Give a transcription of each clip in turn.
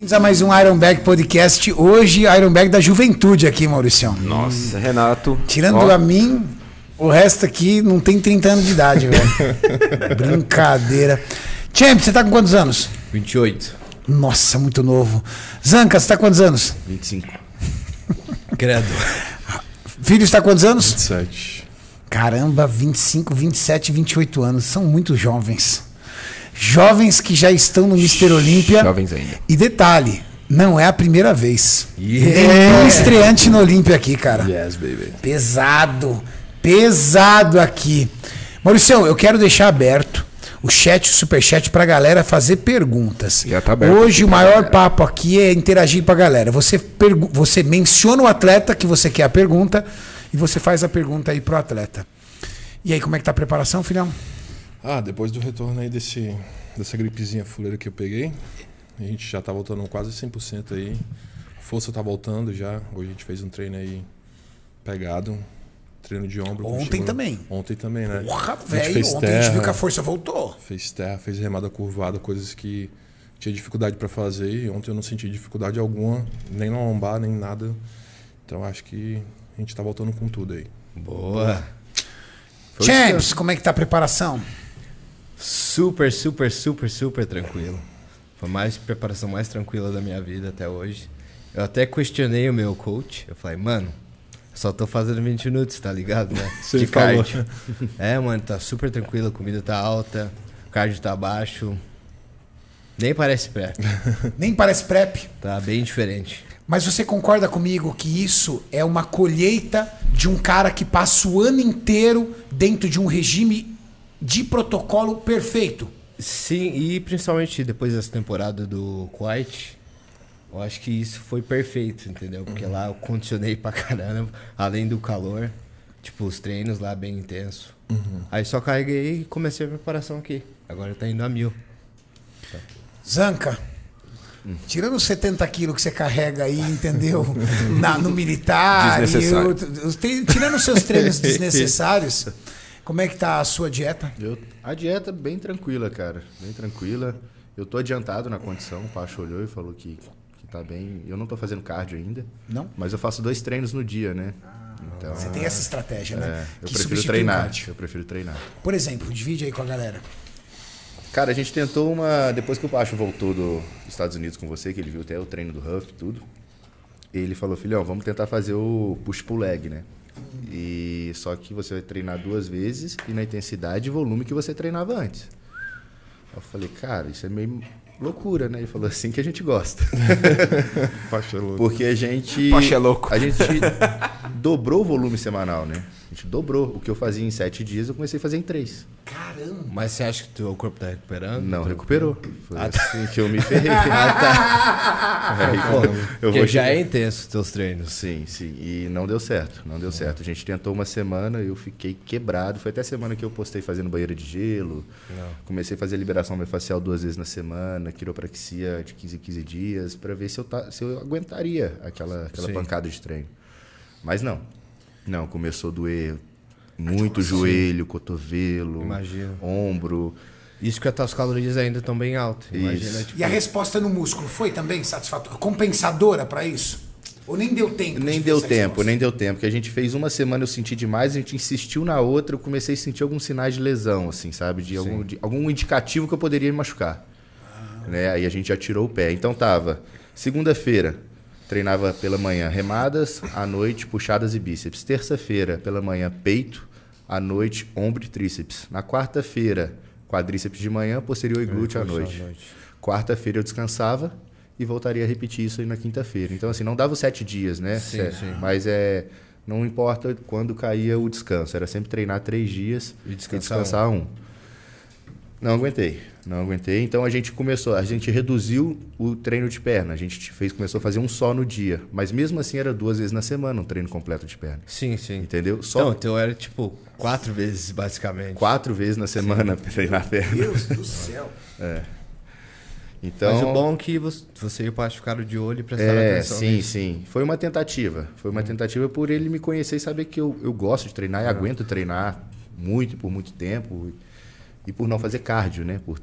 Bem-vindos a mais um Iron Bag Podcast. Hoje, Iron Bag da juventude aqui, Maurício. Nossa, Renato. Tirando ó, a mim, o resto aqui não tem 30 anos de idade, velho. Brincadeira. Champ, você tá com quantos anos? 28. Nossa, muito novo. Zanca, você tá com quantos anos? 25. Credo. Filho está com quantos anos? 27. Caramba, 25, 27, 28 anos. São muito jovens. Jovens que já estão no Mister Olímpia. Jovens ainda. E detalhe, não é a primeira vez. Yeah. Nenhum estreante no Olímpia aqui, cara. Yes, baby. Pesado, pesado aqui. Maurício, eu quero deixar aberto o chat, o superchat pra galera fazer perguntas. Já tá aberto Hoje o pra maior galera. papo aqui é interagir com a galera. Você, você menciona o atleta que você quer a pergunta e você faz a pergunta aí pro atleta. E aí, como é que tá a preparação, filhão? Ah, depois do retorno aí desse, dessa gripezinha fuleira que eu peguei, a gente já tá voltando quase 100% aí. A força tá voltando já. Hoje a gente fez um treino aí pegado. Treino de ombro. Ontem também. Ontem também, né? Porra, velho, ontem a gente viu terra. que a força voltou. Fez terra, fez remada curvada, coisas que tinha dificuldade para fazer. E ontem eu não senti dificuldade alguma, nem na lombar, nem nada. Então acho que a gente tá voltando com tudo aí. Boa. Foi Champs, como é que tá a preparação? Super, super, super, super tranquilo. Foi a mais preparação mais tranquila da minha vida até hoje. Eu até questionei o meu coach. Eu falei, mano, só tô fazendo 20 minutos, tá ligado, né? Você De falou. cardio. É, mano, tá super tranquilo, a comida tá alta, o cardio tá baixo. Nem parece pré. Nem parece prep. Tá bem diferente. Mas você concorda comigo que isso é uma colheita de um cara que passa o ano inteiro dentro de um regime de protocolo perfeito? Sim, e principalmente depois dessa temporada do Quiet, eu acho que isso foi perfeito, entendeu? Porque lá eu condicionei pra caramba, além do calor, tipo, os treinos lá bem intenso. Aí só carreguei e comecei a preparação aqui. Agora tá indo a mil. Zanca, tirando os 70 quilos que você carrega aí, entendeu? Na- no militar, e tre- tirando os seus treinos desnecessários, como é que tá a sua dieta? Eu, a dieta bem tranquila, cara. Bem tranquila. Eu tô adiantado na condição. O Pacho olhou e falou que, que tá bem. Eu não tô fazendo cardio ainda. Não? Mas eu faço dois treinos no dia, né? Então, Você tem essa estratégia, né? é, eu Que prefiro treinar. Eu prefiro treinar. Por exemplo, divide aí com a galera. Cara, a gente tentou uma. Depois que o Pacho voltou dos Estados Unidos com você, que ele viu até o treino do Huff e tudo, ele falou, filhão, vamos tentar fazer o push pull leg, né? E só que você vai treinar duas vezes e na intensidade e volume que você treinava antes. Eu falei, cara, isso é meio loucura, né? Ele falou assim que a gente gosta. Porque a gente. Poxa, é louco. A gente dobrou o volume semanal, né? A gente dobrou. O que eu fazia em sete dias, eu comecei a fazer em três. Caramba! Mas você acha que teu corpo tá recuperando? Não, Tá- recuperou. Foi Ah, tá. assim que eu me ferrei. Aí, Pô, eu vou já é intenso os teus treinos. Sim, sim. E não deu certo. Não deu certo. A gente tentou uma semana, eu fiquei quebrado. Foi até a semana que eu postei fazendo banheira de gelo. Comecei a fazer liberação miofascial duas vezes na semana, quiropraxia de 15 em 15 dias, para ver se eu, ta- se eu aguentaria aquela, aquela Sim. pancada de treino. Mas não. Não, começou a doer muito joelho, cotovelo, Imagino. ombro. Isso que as tuas calorias ainda estão bem altas. Imagina, tipo, E a resposta no músculo foi também satisfatória? Compensadora pra isso? Ou nem deu tempo? Nem de deu tempo, nem deu tempo. Que a gente fez uma semana, eu senti demais, a gente insistiu na outra, eu comecei a sentir alguns sinais de lesão, assim, sabe? De algum, de algum indicativo que eu poderia me machucar. Né? Aí a gente já tirou o pé. Então tava, segunda-feira, treinava pela manhã remadas, à noite puxadas e bíceps. Terça-feira, pela manhã, peito, à noite, ombro e tríceps. Na quarta-feira, quadríceps de manhã, posterior e glúteo à glúteo à noite. noite. Quarta-feira eu descansava e voltaria a repetir isso aí na quinta-feira. Então, assim, não dava os sete dias, né? Sim, sim. Mas é. Não importa quando caía o descanso. Era sempre treinar três dias E e descansar descansar, um. Não aguentei. Não aguentei. Então a gente começou, a gente reduziu o treino de perna. A gente fez, começou a fazer um só no dia. Mas mesmo assim era duas vezes na semana um treino completo de perna. Sim, sim. Entendeu? Só Então, então era tipo quatro vezes, basicamente. quatro vezes na semana pra treinar perna. Deus do céu. Então, Mas o bom é que você, você e o Pacho ficaram de olho e prestaram É, atenção sim, nisso. sim. Foi uma tentativa. Foi uma tentativa por ele me conhecer e saber que eu, eu gosto de treinar e aguento treinar muito por muito tempo. E por não fazer cardio, né? Por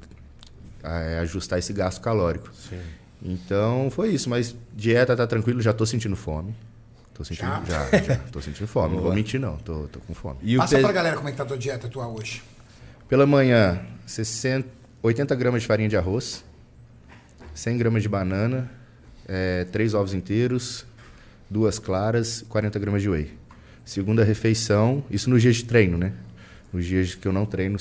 é, ajustar esse gasto calórico. Sim. Então foi isso, mas dieta tá tranquilo, já tô sentindo fome. Tô sentindo, Já? já, já, tô sentindo fome. Não vou mentir não, tô, tô com fome. E o Passa peso... pra galera como é que tá a tua dieta tua hoje. Pela manhã, 60, 80 gramas de farinha de arroz, 100 gramas de banana, é, 3 ovos inteiros, duas claras, 40 gramas de whey. Segunda refeição, isso nos dias de treino, né? Nos dias que eu não treino,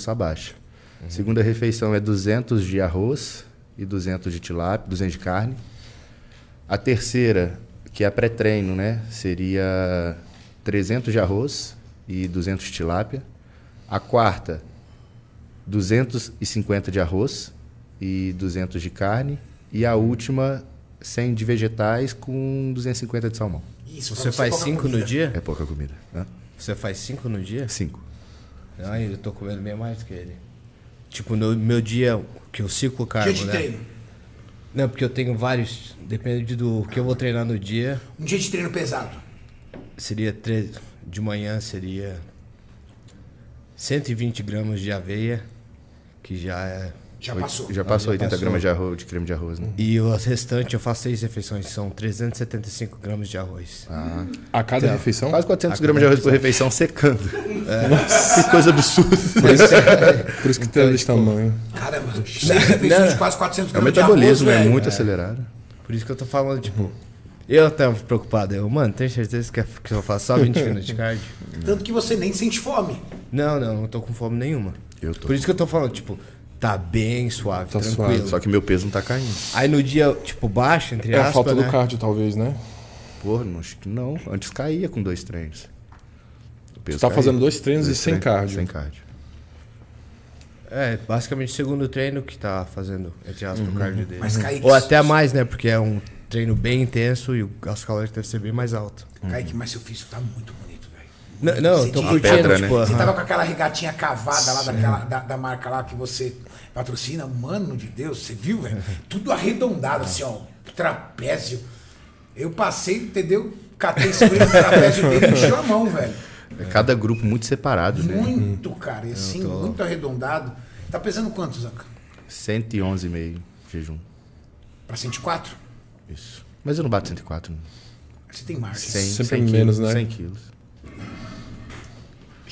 sabacha. Segunda refeição é 200 de arroz e 200 de tilápia, 200 de carne. A terceira, que é pré-treino, né? Seria 300 de arroz e 200 de tilápia. A quarta, 250 de arroz e 200 de carne. E a última, 100 de vegetais com 250 de salmão. Isso, pra Você faz cinco comida. no dia? É pouca comida. Né? Você faz cinco no dia? Cinco. Ai, eu tô comendo bem mais que ele. Tipo, no meu dia, que eu ciclo carbo, Dia de né? treino. Não, porque eu tenho vários, depende do que eu vou treinar no dia. Um dia de treino pesado. Seria tre- de manhã seria 120 gramas de aveia, que já é. Já passou. Já passou já 80 passou. gramas de, arroz, de creme de arroz, né? E o restante eu faço seis refeições, são 375 gramas de arroz. Ah, A cada Tá. refeição? quase 400 gramas de arroz por refeição secando. Que coisa absurda. Por isso que tem desse tamanho. Caramba, seis refeições de quase 400 É o gramas de metabolismo, arroz, é velho. muito acelerado. Por isso que eu tô falando, tipo. Eu tava preocupado. Eu, mano, tem certeza que, é- que eu faço só 20 minutos de cardio? Tanto que você nem sente fome. Não, não, não tô com fome nenhuma. Eu tô. Por isso que eu tô falando, tipo, tá bem suave, Tá tranquilo. suave, Só que meu peso não tá caindo. Aí no dia, tipo, baixo, entre É a aspas, falta né? do cardio, talvez, né? Porra, não, acho que não. Antes caía com dois treinos. Você tá caía. fazendo dois treinos Dois e sem cardio. Sem cardio. É, basicamente o segundo treino que tá fazendo, entre aspas, Uhum. o cardio dele. Mas Kaique, Ou até mais, né? Porque é um treino bem intenso e o gasto calórico deve ser bem mais alto. Kaique, mas seu físico tá muito bonito, velho. Não, não eu tô curtindo, pedra, tipo, né? Você tava com aquela regatinha cavada lá daquela, da, da marca lá que você patrocina. Mano de Deus, você viu, velho? Tudo arredondado, assim, ó. Trapézio. Eu passei, entendeu? Catei o trapézio dele e encheu a mão, velho. É cada grupo muito separado, né? Muito, cara. E assim, muito arredondado. Tá pesando quanto, Zanca? 111,5 jejum. Pra 104? Isso. Mas eu não bato 104. Não. Você tem marca. 100, Sempre 100 menos, quilos, né? 100 quilos.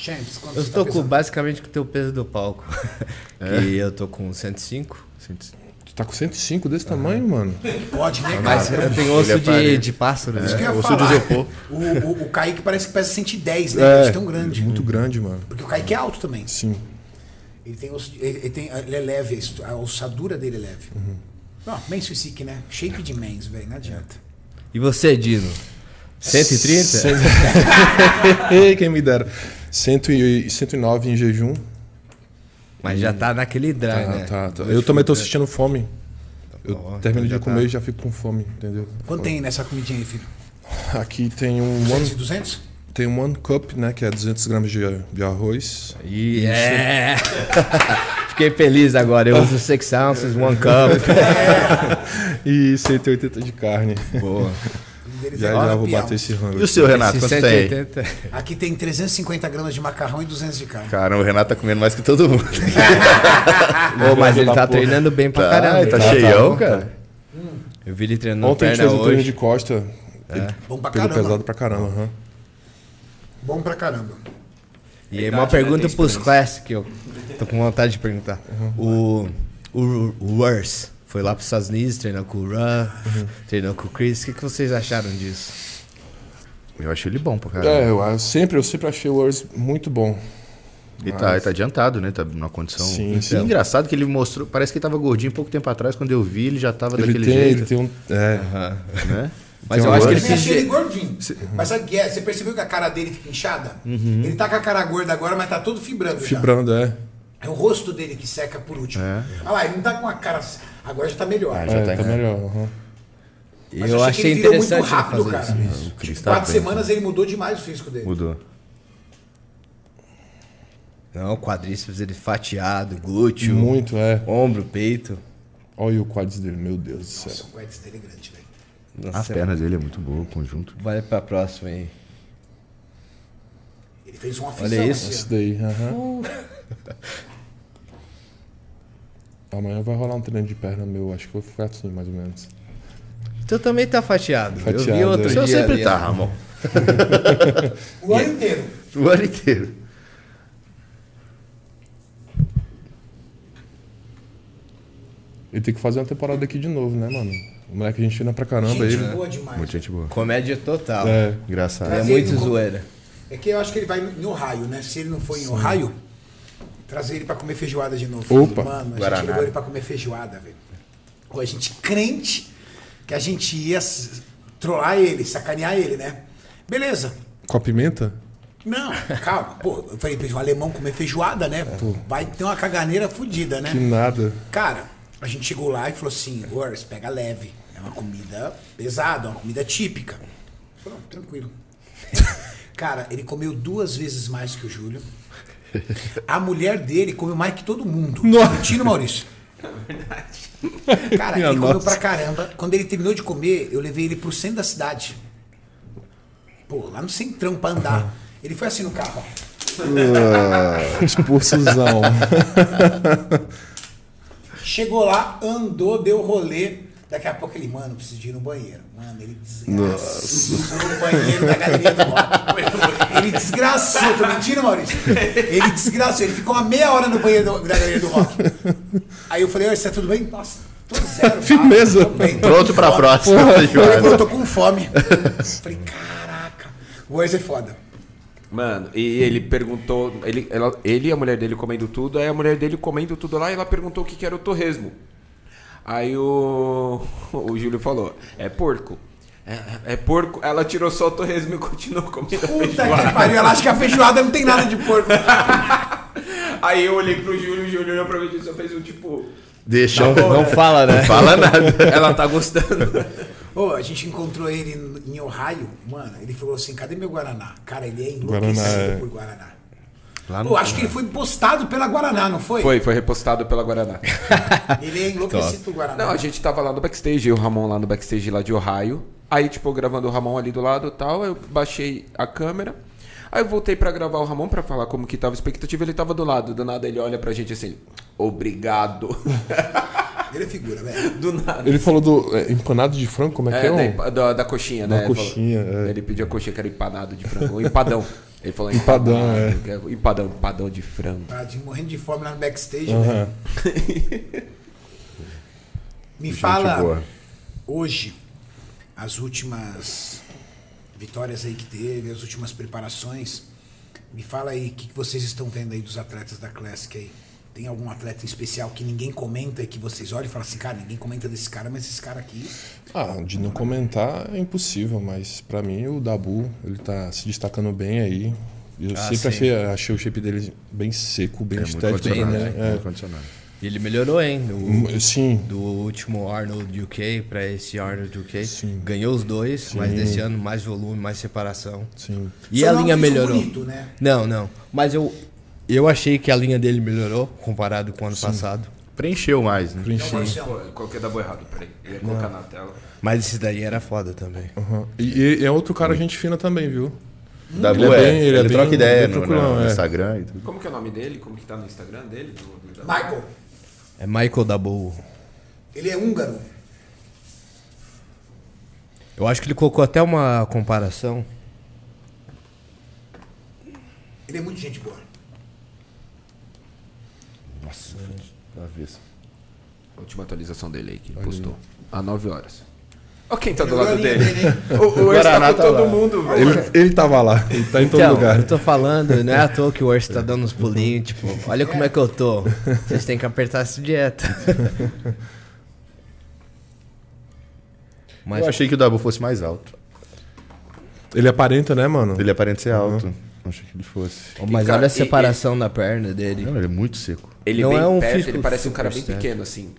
Champs, quanto Eu você tô tá com, basicamente com o teu peso do palco. É? Que eu tô com 105. 100. Tu tá com 105 desse tamanho, mano? Pode, né, Mas cara? eu tenho osso é de, parede. de pássaro, né? Isso que eu ia osso de falar. isopor. O, o, o Kaique parece que pesa 110, né? de tão grande. Muito grande, mano. Porque o Kaique é alto também. Sim. Ele tem osso, ele, ele tem, ele é leve, a ossadura dele é leve. Não, mens physique, né? Shape de mens, velho, não adianta. E você, Dino? 130? Cem- Ei, Quem me dera. 100 e 109 em jejum. Mas já tá naquele dry, Tá, né? tá, tá. Eu também tô sentindo fome. Eu bom, termino então de já comer tá. e já fico com fome, entendeu? Quanto tem nessa comidinha aí, filho? Aqui tem um 200 one, e 200? tem um one cup, né? Que é 200 gramas de, de arroz. E é. Fiquei feliz agora. Eu uso 6 ounces, one cup. E 180 de carne. Boa. Deles Já é já vou bater esse rango. E o seu, Renato? Esse Quanto tem? 180. Aqui tem 350 gramas de macarrão e 200 de carne. Caramba, o Renato tá comendo mais que todo mundo. Ô, mas ele tá porra. treinando bem pra Tá, caramba. ele tá hein? cheião, bom, cara. Eu vi ele treinando Ontem a gente perna fez um treino hoje. de costa. Bom pra caramba. pesado pra caramba. aham. Bom pra caramba. E aí, uma né? pergunta Tem pros. Classic, eu tô com vontade de perguntar. O, o, o Wurs foi lá pros Estados Unidos, treinou com o Ruff, treinou com o Chris. O que, que vocês acharam disso? Eu achei ele bom pra caramba. É, eu, eu sempre, eu sempre achei o Wars muito bom. Ele tá, ele tá adiantado, né? Tá numa condição. Sim, E sim. engraçado que ele mostrou. Parece que ele tava gordinho pouco tempo atrás. Quando eu vi, ele já tava Ele daquele tem, jeito. ele tem um. É, Né? Mas Tem eu um acho que ele também fez. achei ele gordinho. Mas sabe o que é? Você percebeu que a cara dele fica inchada? Ele tá com a cara gorda agora, mas tá todo fibrando. já. fibrando, é. É o rosto dele que seca por último. É. Olha lá, ele não tá com a cara. Agora já tá melhor. Ah, já é, tá tá melhor. aham. Mas Eu que achei ele virou interessante muito rápido, cara. isso. O Chris Em tá quatro bem. semanas ele mudou demais o físico dele. Mudou. Não, quadríceps ele fatiado, glúteo, Muito, é. ombro, peito. Olha o quadros dele, meu Deus do céu. Nossa, o quadris dele é grande, velho. Nossa, As pernas dele é muito boa, o conjunto. Vai pra próxima aí. Ele fez uma Olha aflição. isso. assim, daí, aham. Amanhã vai rolar um treino de perna meu, acho que eu vou ficar assim, mais ou menos. Tu também tá fatiado. Eu vi Fatiado, outro é. O senhor sempre ali, tá. Ramon. O ano inteiro. O ano inteiro. Ele tem que fazer uma temporada aqui de novo, né, mano? O moleque a gente fina pra caramba Gente ele. boa demais. Muita gente boa. Comédia total. É. Engraçado. É Trazer muito no- zoeira. É que eu acho que ele vai em Ohio, né? Se ele não for em Ohio, trazer ele pra comer feijoada de novo. Opa. Mano, a gente Guaraná. levou ele pra comer feijoada, velho. Pô, a gente crente que a gente ia trollar ele, sacanear ele, né? Beleza. Com a pimenta? Não, calma. Pô, eu falei o alemão comer feijoada, né? Vai ter uma caganeira fodida, né? Que nada. Cara, a gente chegou lá e falou assim, Ors, pega leve. É uma comida pesada, uma comida típica. Falou, "Não, tranquilo. Cara, ele comeu duas vezes mais que o Júlio. A mulher dele comeu mais que todo mundo. Mentindo, Maurício. Cara, Minha ele comeu nossa. pra caramba. Quando ele terminou de comer, eu levei ele pro centro da cidade. Pô, lá no centrão pra andar. Ele foi assim no carro, ó. Expulsozão. Chegou lá, andou, deu rolê. Daqui a pouco ele, mano, preciso de ir no banheiro. Mano, ele desgraçou no banheiro da galeria do rock. Ele desgraçou, tô mentindo, Maurício? Ele desgraçou, ele ficou uma meia hora no banheiro do- da galeria do rock. Aí eu falei, oi, você tá tudo bem? Nossa, tô zero. Firmeza. bem, Pronto pra fome. próxima Ele feijoada. falou, tô com fome. Falei, caraca, o Urs é foda. Mano, e ele perguntou, ele, ela- ele e a mulher dele comendo tudo, aí a mulher dele comendo tudo lá e ela perguntou o que, que era o torresmo. Aí o, o Júlio falou, é porco. É, é porco. Ela tirou só o torresmo e continuou comendo Puta que feijoada. pariu, ela acha que a feijoada não tem nada de porco. Aí eu olhei pro Júlio, o Júlio olhou pra mim e só fez um tipo, Deixa. Não, não fala, né? Não fala nada. ela tá gostando. Ô, a gente encontrou ele em Ohio, mano. Ele falou assim: cadê meu Guaraná? Cara, ele é Guaraná, enlouquecido é. por Guaraná. Lá no- Pô, acho que ele foi postado pela Guaraná, não foi? Foi, foi repostado pela Guaraná. Ele é enlouquecido Guaraná. Não, a gente tava lá no backstage, eu e o Ramon lá no backstage lá de Ohio. Aí, tipo, eu gravando o Ramon ali do lado e tal, eu baixei a câmera. Aí eu voltei pra gravar o Ramon pra falar como que tava a expectativa, ele tava do lado. Do nada ele olha pra gente assim, obrigado. Ele é figura, velho. Do nada. Ele falou do é, empanado de frango, como é, que É, é? da, da, da coxinha, Da né? Ele coxinha, falou- é. Ele pediu a coxinha que era empanado de frango. Ou empadão. Ele falou Empadão, empadão. é. que é Empadão, empadão de frango. Tá de- morrendo de fome lá no backstage, velho. Me Gente fala boa. hoje as últimas vitórias aí que teve, as últimas preparações. Me fala aí o que, que vocês estão vendo aí dos atletas da Classic aí. Tem algum atleta em especial que ninguém comenta e que vocês olham e falam assim, cara, ninguém comenta desse cara, mas esse cara aqui. Ah, de não comentar é impossível, mas pra mim o Dabu, ele tá se destacando bem aí. Eu Ah, sempre sim. achei, achei o shape dele bem seco, bem É muito estético, condicionado. né? né? Muito condicionado. E ele melhorou, hein? Do, É. Sim, do último Arnold UK pra esse Arnold UK. Sim. Ganhou os dois, Sim. mas desse ano mais volume, mais separação. sim. E Só a não linha melhorou. bonito, né? Não, não. Mas eu, eu achei que a linha dele melhorou comparado com o ano passado. Preencheu mais, né? Então, Marcião, Pô, eu coloquei da boa errado, peraí. Eu ia colocar na tela. Mas esse daí era foda também. Aham. E, e é outro cara gente fina também, viu? Dabu Ele é é, bem- ele ele, é bem- troca ideia bem no, tranquilão, no é. Instagram e tudo. Como que é o nome dele? Como que tá no Instagram dele? Do- do- Michael, É Michael Dabu. ele é húngaro. Eu acho que ele colocou até uma comparação. Ele é muito gente boa. Nossa, da vez. Última atualização dele aí que ele postou. Há 9 horas. Ó quem tá do lado dele. dele, hein? O, o Urs tá com tá todo lá. mundo, velho. Ele, ele tava lá, ele tá em todo Então, lugar. eu tô falando, não é à toa que o Urso tá dando uns pulinhos, tipo, olha como é que eu tô. Vocês têm que apertar essa dieta. Mas Eu achei que o Dabu fosse mais alto. Ele aparenta, né, mano? Ele aparenta ser alto. Não achei que ele fosse. Mas E, cara, olha a separação da perna dele. Não, ele é muito seco. Ele Não bem é um perto, físico ele parece um cara bem estético. pequeno, assim.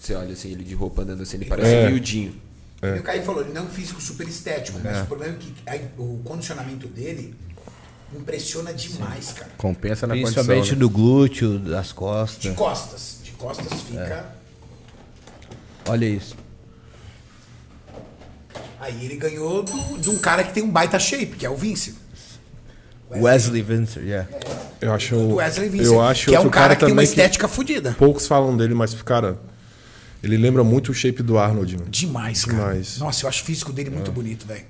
Você olha assim, ele de roupa andando assim, ele parece É. miudinho. E o Caio falou, ele não é um físico super estético, mas o problema é que a- o condicionamento dele impressiona demais, cara. Compensa na Principalmente condição. né? do glúteo, das De costas. costas. De costas fica. Olha isso. Aí ele ganhou do- de um cara que tem um baita shape, que é o Vince. Wesley Vincer, yeah. Eu acho, Wesley Vince. eu acho que é um outro cara, que tem uma estética fodida. poucos falam dele, mas, cara, Ele lembra muito o shape do Arnold, mano. Demais, cara. Demais. Nossa, eu acho o físico dele muito bonito, velho.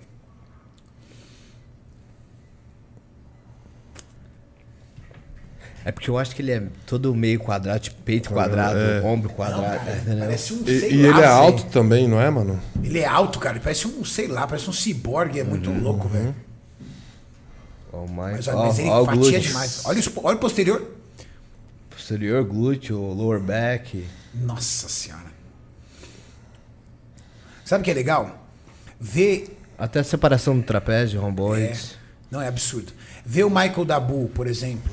É porque eu acho que ele é todo meio quadrado, tipo peito quadrado, ombro quadrado. entendeu? Parece um, E, sei e lá, ele é alto também, não é, mano? Ele é alto, cara. Ele parece um, sei lá, parece um ciborgue. É muito louco, velho. Ó, Mas, mais, ó, mas ele ó, o fatia demais. Olha, os- olha o posterior. Posterior, glúteo, lower back. Nossa senhora. Sabe o que é legal? Ver. Até a separação do trapézio, É, romboides. não, é absurdo. Ver o Michael Dabu, por exemplo,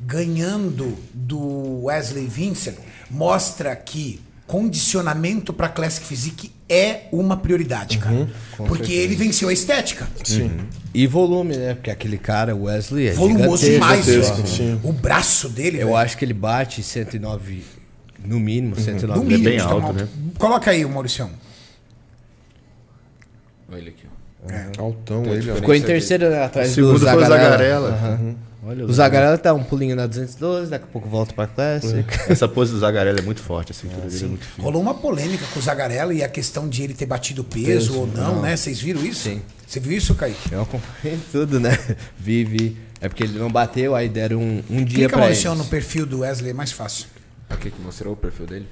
ganhando do Wesley Vincent, mostra que condicionamento para Classic Physique é uma prioridade, cara. Porque ele venceu a estética. Sim. E volume, né? Porque aquele cara, o Wesley, é Volumoso demais, sim. O braço dele, Eu velho, acho que ele bate 109, no mínimo, 109. no Ele é mínimo bem tão alto, né? Coloca aí, Mauricião. Olha ele aqui. ó. Altão ele, ó. Ficou em terceiro né, atrás O segundo do foi o Zagarella. Zagarella. Olha O Zagarella tá um pulinho na 212, daqui a pouco volta pra Classic. Essa pose do Zagarella é muito forte, a cintura dele é muito. Rolou uma polêmica com o Zagarella e a questão de ele ter batido peso, ou não, né? Vocês viram isso? Sim. Você viu isso, Kaique? Eu acompanhei tudo, né? Vive. É porque ele não bateu, aí deram um, um dia Clica, pra Mauricião, ele. no perfil do Wesley, é mais fácil. Aqui que mostrou o perfil dele.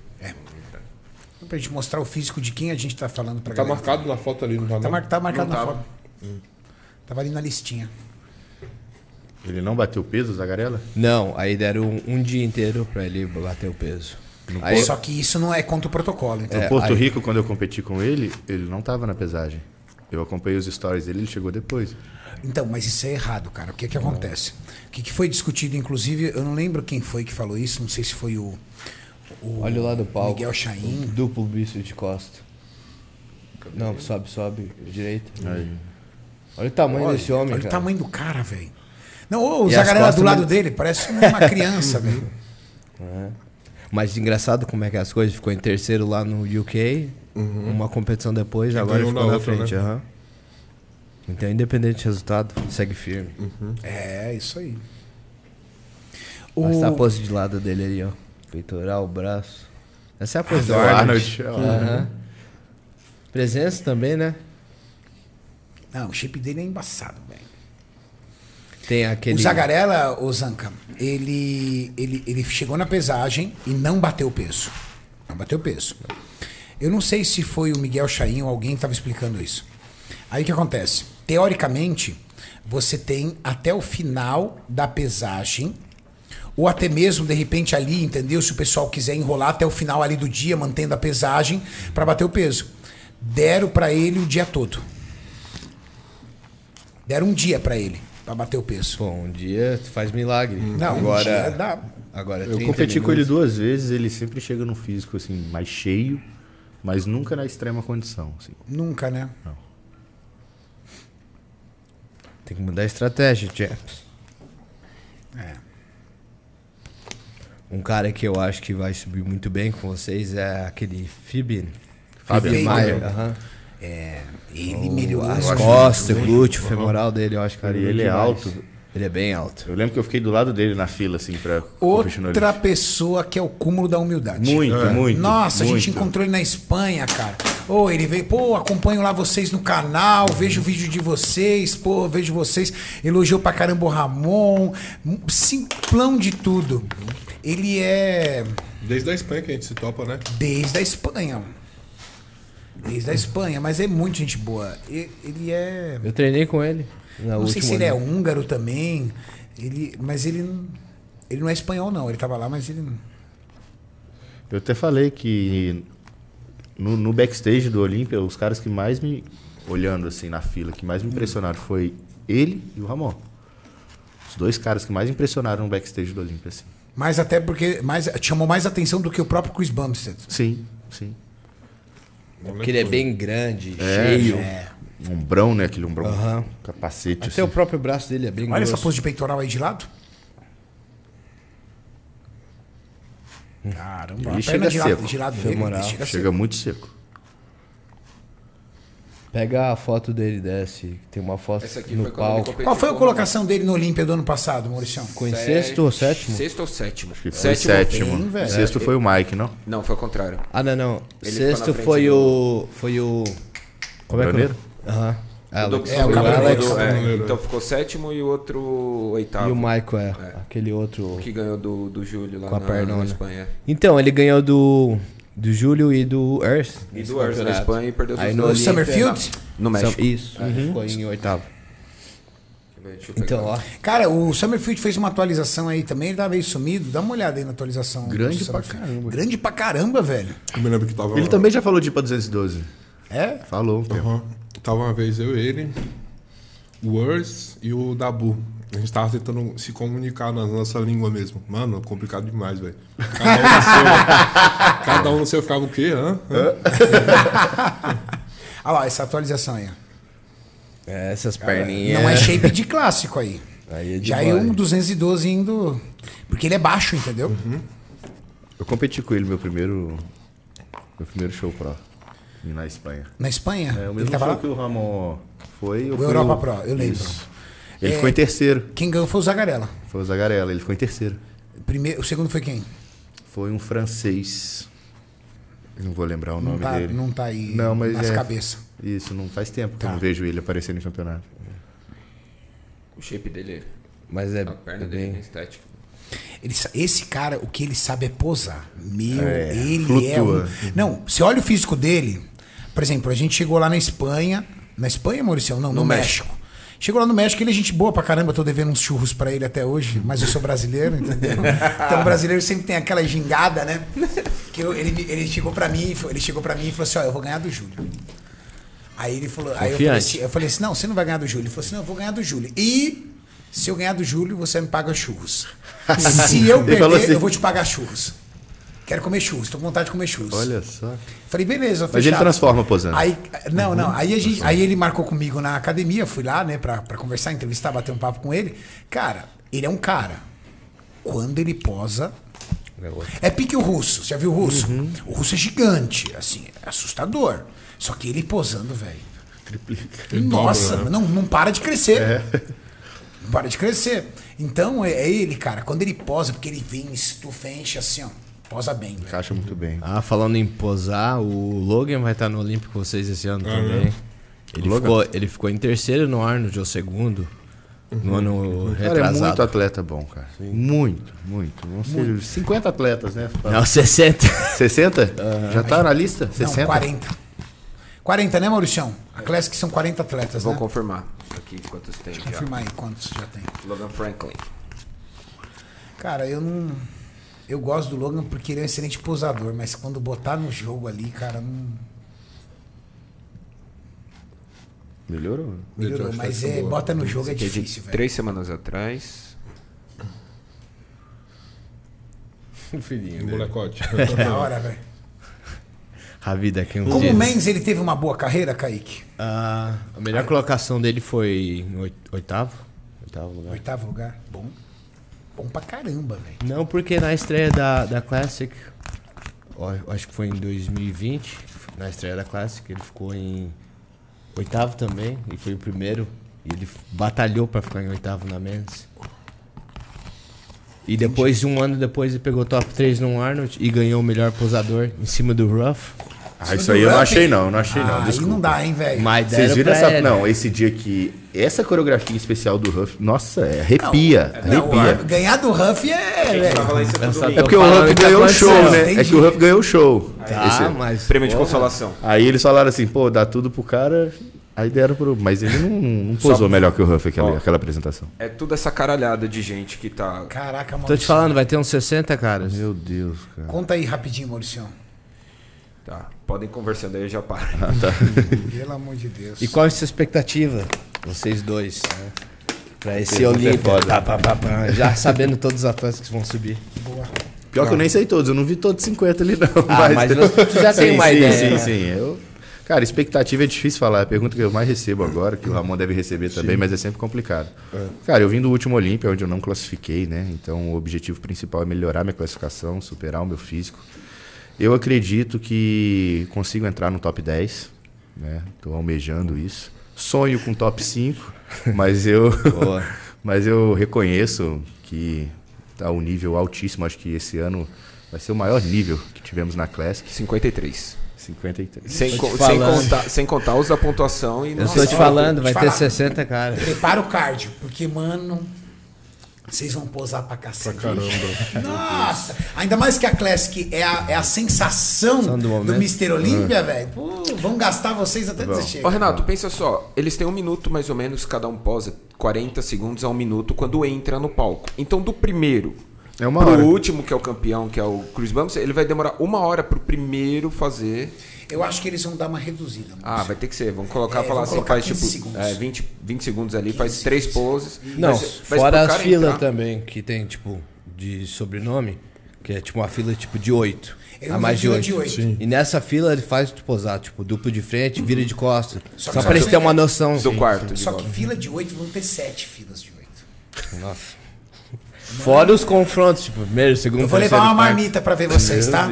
Pra gente mostrar o físico de quem a gente tá falando pra Tá galera. marcado na foto ali, não tá? Tá, não? mar- tá marcado Não na tava. foto. Tava ali na listinha. Ele não bateu peso, o Zagarella? Não, aí deram um, um dia inteiro pra ele bater o peso. Aí, Só que isso não é contra o protocolo. Então. No É, Porto aí- Rico, quando eu competi com ele, ele não tava na pesagem. Eu acompanhei os stories dele, ele chegou depois. Então, mas isso é errado, cara. O que que acontece? O que, que foi discutido, inclusive, eu não lembro quem foi que falou isso, não sei se foi o, o olha o lado do palco. Miguel Chaim. Duplo bicho de costa. Não, sobe, sobe. Direito. Aí. Olha o tamanho Olha, desse homem, olha cara. o tamanho do cara, velho. Não, ô, o E as Zagarella do lado dele- parece uma criança, velho. Mas engraçado como é que as coisas. Ficou em terceiro lá no UK, uma competição depois, agora ganhou ficou na na outra, frente. né? aham. Então, independente do resultado, segue firme. É, isso aí. Mas tá a pose de lado dele ali, ó. Peitoral, braço. Essa é a pose Do do Arnold. Aham. Presença também, né? não, o shape dele é embaçado, velho. Tem aquele. O Zagarella, o Zanca, ele, ele, ele chegou na pesagem e não bateu peso. Não bateu peso. Eu não sei se foi o Miguel Chaim ou alguém que estava explicando isso. Aí o que acontece? Teoricamente, você tem até o final da pesagem, ou até mesmo, de repente, ali, entendeu? Se o pessoal quiser enrolar até o final ali do dia, mantendo a pesagem, para bater o peso. Deram para ele o dia todo. Deram um dia para ele, para bater o peso. Pô, um dia faz milagre. Não, um agora. dia dá. Agora, Eu 30 competi com ele minutos. duas vezes, ele sempre chega no físico assim, mais cheio, mas nunca na extrema condição. assim. Nunca, né? Tem que mudar a estratégia, Champs. É. Um cara que eu acho que vai subir muito bem com vocês é aquele Fibin. Fibin Maia. Maia. É, ele melhorou. As muito. costas, glúteo, femoral dele, eu acho que Cara, e melhorou ele é demais. alto. Ele é bem alto. Eu lembro que eu fiquei do lado dele na fila, assim, pra Outra pessoa que é o cúmulo da humildade. Muito, muito. Nossa, a gente muito. encontrou ele na Espanha, cara. Ô, ele veio, pô, acompanho lá vocês no canal, vejo o vídeo de vocês, pô, vejo vocês. Elogiou pra caramba o Ramon. Simplão de tudo. Ele é Desde a Espanha que a gente se topa, né? desde a Espanha. Desde a Espanha, mas é muito gente boa. Ele é. Eu treinei com ele. Na Não sei se ele é ano. húngaro também. Ele, mas ele não, ele não é espanhol, não. Ele tava lá, mas ele. Eu até falei que no, no backstage do Olímpia, os caras que mais me. Olhando assim na fila, que mais me impressionaram foi ele e o Ramon. Os dois caras que mais impressionaram no backstage do Olímpia, assim. Mas até porque mais, chamou mais atenção do que o próprio Chris Bumstead. Sim, sim. Porque ele é bem grande, É, cheio. Um ombrão, né? Aquele ombrão. Aham. Capacete. Até assim. o próprio braço dele é bem Olha essa grosso. pose de peitoral aí de lado. Caramba, Ele chega de lado, seco. de lado dele, chega Chega seco. muito seco. Pega a foto dele, desce. Tem uma foto Essa aqui no foi quando ele palco. Qual foi a colocação dele no Olímpia do ano passado, Maurício? Ficou em sexto ou sétimo? Sexto ou sétimo? Que foi Sétimo. sétimo. bem, velho. Sexto foi o Mike, não? Não, foi ao contrário. Ah, não, não. Ele Sexto foi do- o. Foi o. Como é que é? Aham. O Alex. É, o o do- é, então ficou sétimo e o outro oitavo. E o Michael, é. É. Aquele outro. Que ganhou do, do Júlio lá Com a na, na Espanha. Então, ele ganhou do. Do Júlio e do Earth. E do Ars na campeonato. Espanha e perdeu Aí no dois. O Summerfield? No México. Isso. Ficou em oitavo. Então, ó. Cara, o Summerfield fez uma atualização aí também, ele tá meio sumido. Dá uma olhada aí na atualização. Grande pra caramba. Grande pra caramba, velho. Eu me lembro que tava. Ele também já falou de ir pra 212. É? Falou. um. Aham. Tava uma vez eu e ele, o Urs e o Dabu. A gente tava tentando se comunicar na nossa língua mesmo. Mano, complicado demais, velho. Cada um no seu. Cada um no seu ficava o quê? Hã? Hã? Olha lá, essa atualização aí. ó. É, essas perninhas. Não é shape de clássico aí. Aí é de Já é um 212 indo. Porque ele é baixo, entendeu? Uhum. Eu competi com ele meu primeiro. Meu primeiro show pro. Na Espanha. Na Espanha? É o ele mesmo tava show lá? que o Ramon foi. O Europa Pro, eu lembro. Isso. Ele É. ficou em terceiro. Quem ganhou foi o Zagarella. Foi o Zagarella, ele ficou em terceiro. Primeiro, o segundo foi quem? Foi um francês. Não vou lembrar o Não nome tá, dele. não tá aí Não, mas nas é- cabeças. Isso, não faz tempo que Tá. eu não vejo ele aparecendo em campeonato. O shape dele, Mas é, a perna é dele é bem. estética. Ele esse cara, o que ele sabe é posar. Meu, É, ele é um... flutua. Não, você olha o físico dele. Por exemplo, a gente chegou lá na Espanha. Na Espanha, Maurício? Não, no, México. Chegou lá no México, ele é gente boa pra caramba. Tô devendo uns churros pra ele até hoje, mas eu sou brasileiro, entendeu? Então o brasileiro sempre tem aquela gingada, né? Que eu- ele, ele chegou pra mim, e falou- ele chegou para mim e falou assim: ó, eu vou ganhar do Júlio. Aí ele falou, aí eu falei, assim, eu falei assim: não, você não vai ganhar do Júlio. Ele falou assim: não, eu vou ganhar do Júlio. E se eu ganhar do Júlio, você me paga churros. Se eu Ele perder, assim. eu vou te pagar churros. Quero comer churros, tô com vontade de comer churros. Olha só. Falei, beleza, Mas ele fechado. transforma posando. Aí, não, não. Aí, a gente, aí ele marcou comigo na academia, fui lá, né, pra, pra conversar, entrevistar, bater um papo com ele. Cara, ele é um cara. Quando ele posa. É pique o russo. Você já viu o russo? O russo é gigante, assim, é assustador. Só que ele posando, velho. Nossa, não, não para de crescer. Não para de crescer. Então é, é ele, cara. Quando ele posa, porque ele vem, estufa, enche assim, ó. Posa bem, velho. Encaixa muito bem. Ah, falando em posar, o Logan vai estar no Olímpico com vocês esse ano Ah, também. Ele Logan? ficou, ele ficou em terceiro no Arnold, ou segundo. No ano O cara é retrasado. muito atleta bom, cara. Muito, muito. Não sei, 50 atletas, né? Não, 60. 60? Já tá na lista? 60? Não, 40. 40, né, Mauricião? A Classic são 40 atletas, Vou né? confirmar aqui quantos tem já. Confirmar aí quantos já tem. Logan Franklin. Cara, eu não. Eu gosto do Logan porque ele é um excelente posador, mas quando botar no jogo ali, cara, não. Melhorou? Melhorou. Mas essa é, boa. bota no jogo é é difícil, velho. três semanas atrás. O filhinho dele. Molecote. Da hora, velho. A vida aqui uns Como dias. o Mendes, ele teve uma boa carreira, Kaique? Ah, a melhor colocação dele foi em oit- oitavo? Oitavo lugar. Oitavo lugar. Bom. Bom pra caramba, velho. Não, porque na estreia da, da Classic, ó, acho que foi em 2020, na estreia da Classic, ele ficou em oitavo também, e foi o primeiro. E ele batalhou pra ficar em oitavo na Men's. E depois, um ano depois, ele pegou top 3 no Arnold e ganhou o melhor posador em cima do Ruff. Ah, isso aí eu não achei não, não achei não. Ah, aí Desculpa. não dá, hein, velho. Mas Vocês viram essa. ele. Não, esse dia que. Essa coreografia especial do Ruff, nossa, é, arrepia. Não, arrepia. ganhar do Huff é. É porque o Ruff que ganhou o show, né? entendi. É que o Ruff ganhou o show. Tá, Esse- mas. Prêmio de consolação. Aí eles falaram assim, pô, dá tudo pro cara. Aí deram pro. Mas ele não, não posou melhor que o Ruff aquela, Ó. aquela apresentação. É toda essa caralhada de gente que tá. Caraca, mano. Tô te falando, vai ter uns 60 caras. Meu Deus, cara. Conta aí rapidinho, Mauricião. Tá. Podem conversando aí, eu já paro. Pelo amor de Deus. E qual é a sua expectativa, vocês dois, né? pra esse é Olímpia? foda. Pá, pá, pá, pá. Já sabendo todos os atletas que vão subir. Boa. Pior que eu nem sei todos, eu não vi todos 50 ali, não. Ah, mas tu já tem Sim, uma sim, ideia, Sim, né? sim. Eu... Cara, expectativa é difícil falar. É a pergunta que eu mais recebo agora, que o Ramon deve receber também, mas é sempre complicado. Cara, eu vim do último Olímpia, onde eu não classifiquei, né? Então o objetivo principal é melhorar minha classificação, superar o meu físico. Eu acredito que consigo entrar no top 10. né? Tô almejando isso. Sonho com top 5, mas eu mas eu reconheço que tá um nível altíssimo, acho que esse ano vai ser o maior nível que tivemos na Classic, 53. 53. Sem, co- sem contar, sem contar os da pontuação e Eu tô te falando, vai te ter falar. 60, cara. Prepara o cardio, porque, mano, vocês vão posar pra Pra cacete. caramba. Nossa! Ainda mais que a Classic é a, é a sensação do do. Mr. Olímpia, velho. Pô, Vão gastar vocês até Ó, chega. Renato, pensa só, eles têm um minuto mais ou menos, cada um posa 40 segundos a um minuto quando entra no palco. Então, do primeiro É uma pro hora. último, que é o campeão, que é o Chris Bumps, ele vai demorar uma hora pro primeiro fazer. Eu acho que eles vão dar uma reduzida. Ah, vai ter que ser. Vamos colocar, É, falar assim, colocar faz 15 tipo segundos. é, 20, 20 segundos ali, faz 15 três poses. Não, Mas- mas fora pro as cara filas entrar- também, que tem, tipo, de sobrenome, que é tipo uma fila tipo de 8. Eu A vi mais de fila 8. de oito. Sim. E nessa fila ele faz tu posar, tipo, duplo de frente, vira de costas. Só Só, pra eles terem uma noção. Do quarto. Só que fila de 8 vão ter 7 filas de 8. Nossa. Fora os confrontos, tipo, primeiro, segundo, Eu vou levar uma quarto. marmita pra ver vocês, tá?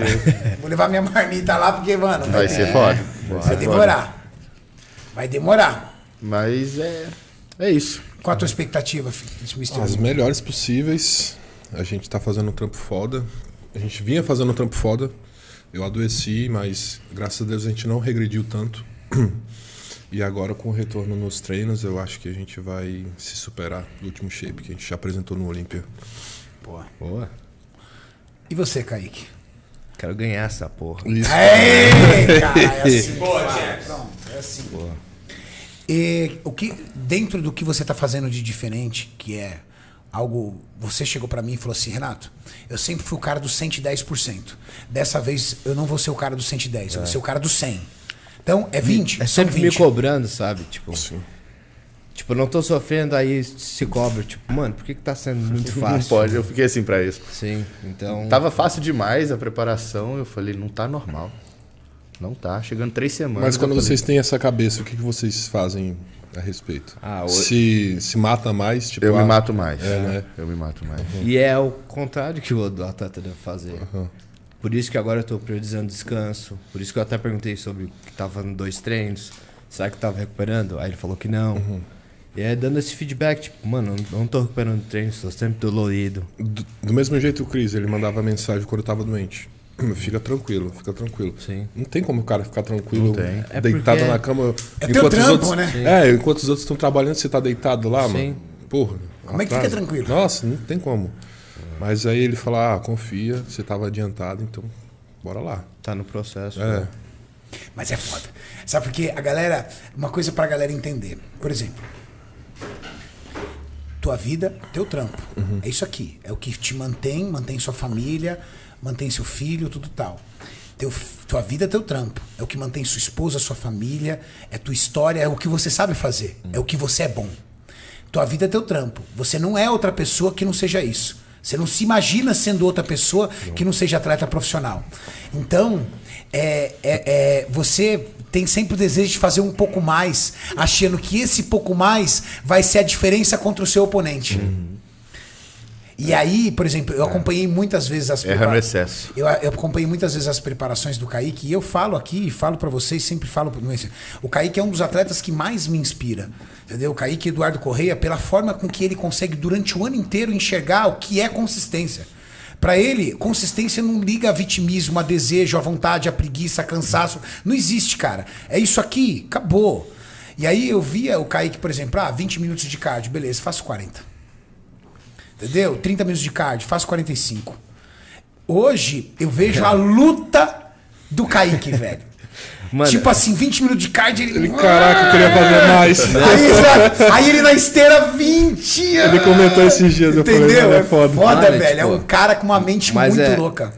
Vou levar minha marmita lá, porque, mano. Vai ser foda. Vai Vai ser foda. demorar. Vai demorar. Mas é é isso. Qual a tua expectativa, filho. As melhores possíveis. A gente tá fazendo um trampo foda. A gente vinha fazendo um trampo foda. Eu adoeci, mas graças a Deus a gente não regrediu tanto. E agora com o retorno nos treinos, eu acho que a gente vai se superar no último shape que a gente já apresentou no Olímpia. Boa. Boa. E você, Kaique? Quero ganhar essa porra. Isso. Aê, cara, é assim. Boa, Pronto, é assim. E o que, dentro do que você está fazendo de diferente, que é algo. Você chegou para mim e falou assim, Renato, eu sempre fui o cara do 110%. Dessa vez eu não vou ser o cara do 110, eu vou ser o cara do 100. Então é 20. É sempre me 20. cobrando, sabe? Tipo, Sim. tipo, eu não tô sofrendo, aí se cobra. Tipo, mano, por que que tá sendo muito Não fácil? pode, eu fiquei assim pra isso. Sim, então... Tava fácil demais a preparação, eu falei, não tá normal. Não tá, chegando três semanas. Mas quando falei, vocês têm essa cabeça, o que, que vocês fazem a respeito? Ah, o- se, se mata mais, tipo. Eu me ah, mato mais. É, né? Eu me mato mais. E é o contrário que o do atleta deve fazer. Por isso que agora eu tô priorizando descanso. Por isso que eu até perguntei sobre que tava fazendo dois treinos. Será que tava recuperando? Aí ele falou que não. E é dando esse feedback, tipo, mano, eu não tô recuperando treino, tô sempre dolorido. Do, do mesmo jeito o Chris, ele mandava mensagem quando eu tava doente. Fica tranquilo, fica tranquilo. Sim. Não tem como o cara ficar tranquilo. É deitado porque- na cama. É teu os trampo, outros, né? É, enquanto os outros estão trabalhando, você tá deitado lá, Sim. mano. Porra. Como é que fica tranquilo? Nossa, não tem como. Mas aí ele fala, ah, confia, você tava adiantado, então bora lá. Tá no processo. É. né? Mas é foda. Sabe por quê? A galera. Uma coisa pra galera entender. Por exemplo. Tua vida, teu trampo. É isso aqui. É o que te mantém, mantém sua família, mantém seu filho, tudo tal. Teu, tua vida é teu trampo. É o que mantém sua esposa, sua família, é tua história, é o que você sabe fazer. É o que você é bom. Tua vida é teu trampo. Você não é outra pessoa que não seja isso. Você não se imagina sendo outra pessoa que não seja atleta profissional. Então, é, é- é- você tem sempre o desejo de fazer um pouco mais, achando que esse pouco mais vai ser a diferença contra o seu oponente. E aí, por exemplo, eu acompanhei muitas vezes as Erra no excesso. eu, eu acompanhei muitas vezes as preparações do Kaique e eu falo aqui, falo pra vocês, sempre falo. O Kaique é um dos atletas que mais me inspira. Entendeu? O Kaique Eduardo Correia, pela forma com que ele consegue durante o ano inteiro enxergar o que é consistência. Pra ele, consistência não liga a vitimismo, a desejo, a vontade, a preguiça, a cansaço. Não existe, cara. É isso aqui, acabou. E aí eu via o Kaique, por exemplo, ah, 20 minutos de cardio, beleza, faço 40. Entendeu? 30 minutos de cardio, faço 45. Hoje eu vejo a luta do Kaique, velho. Mano, tipo assim, 20 minutos de cardio, ele. Ele, caraca, eu queria fazer mais. Aí, aí ele na esteira 20. Ele comentou esses dias, eu falei, Entendeu? mano, É é foda. foda, Mano, velho. É tipo, um cara com uma mente mas muito é- louca.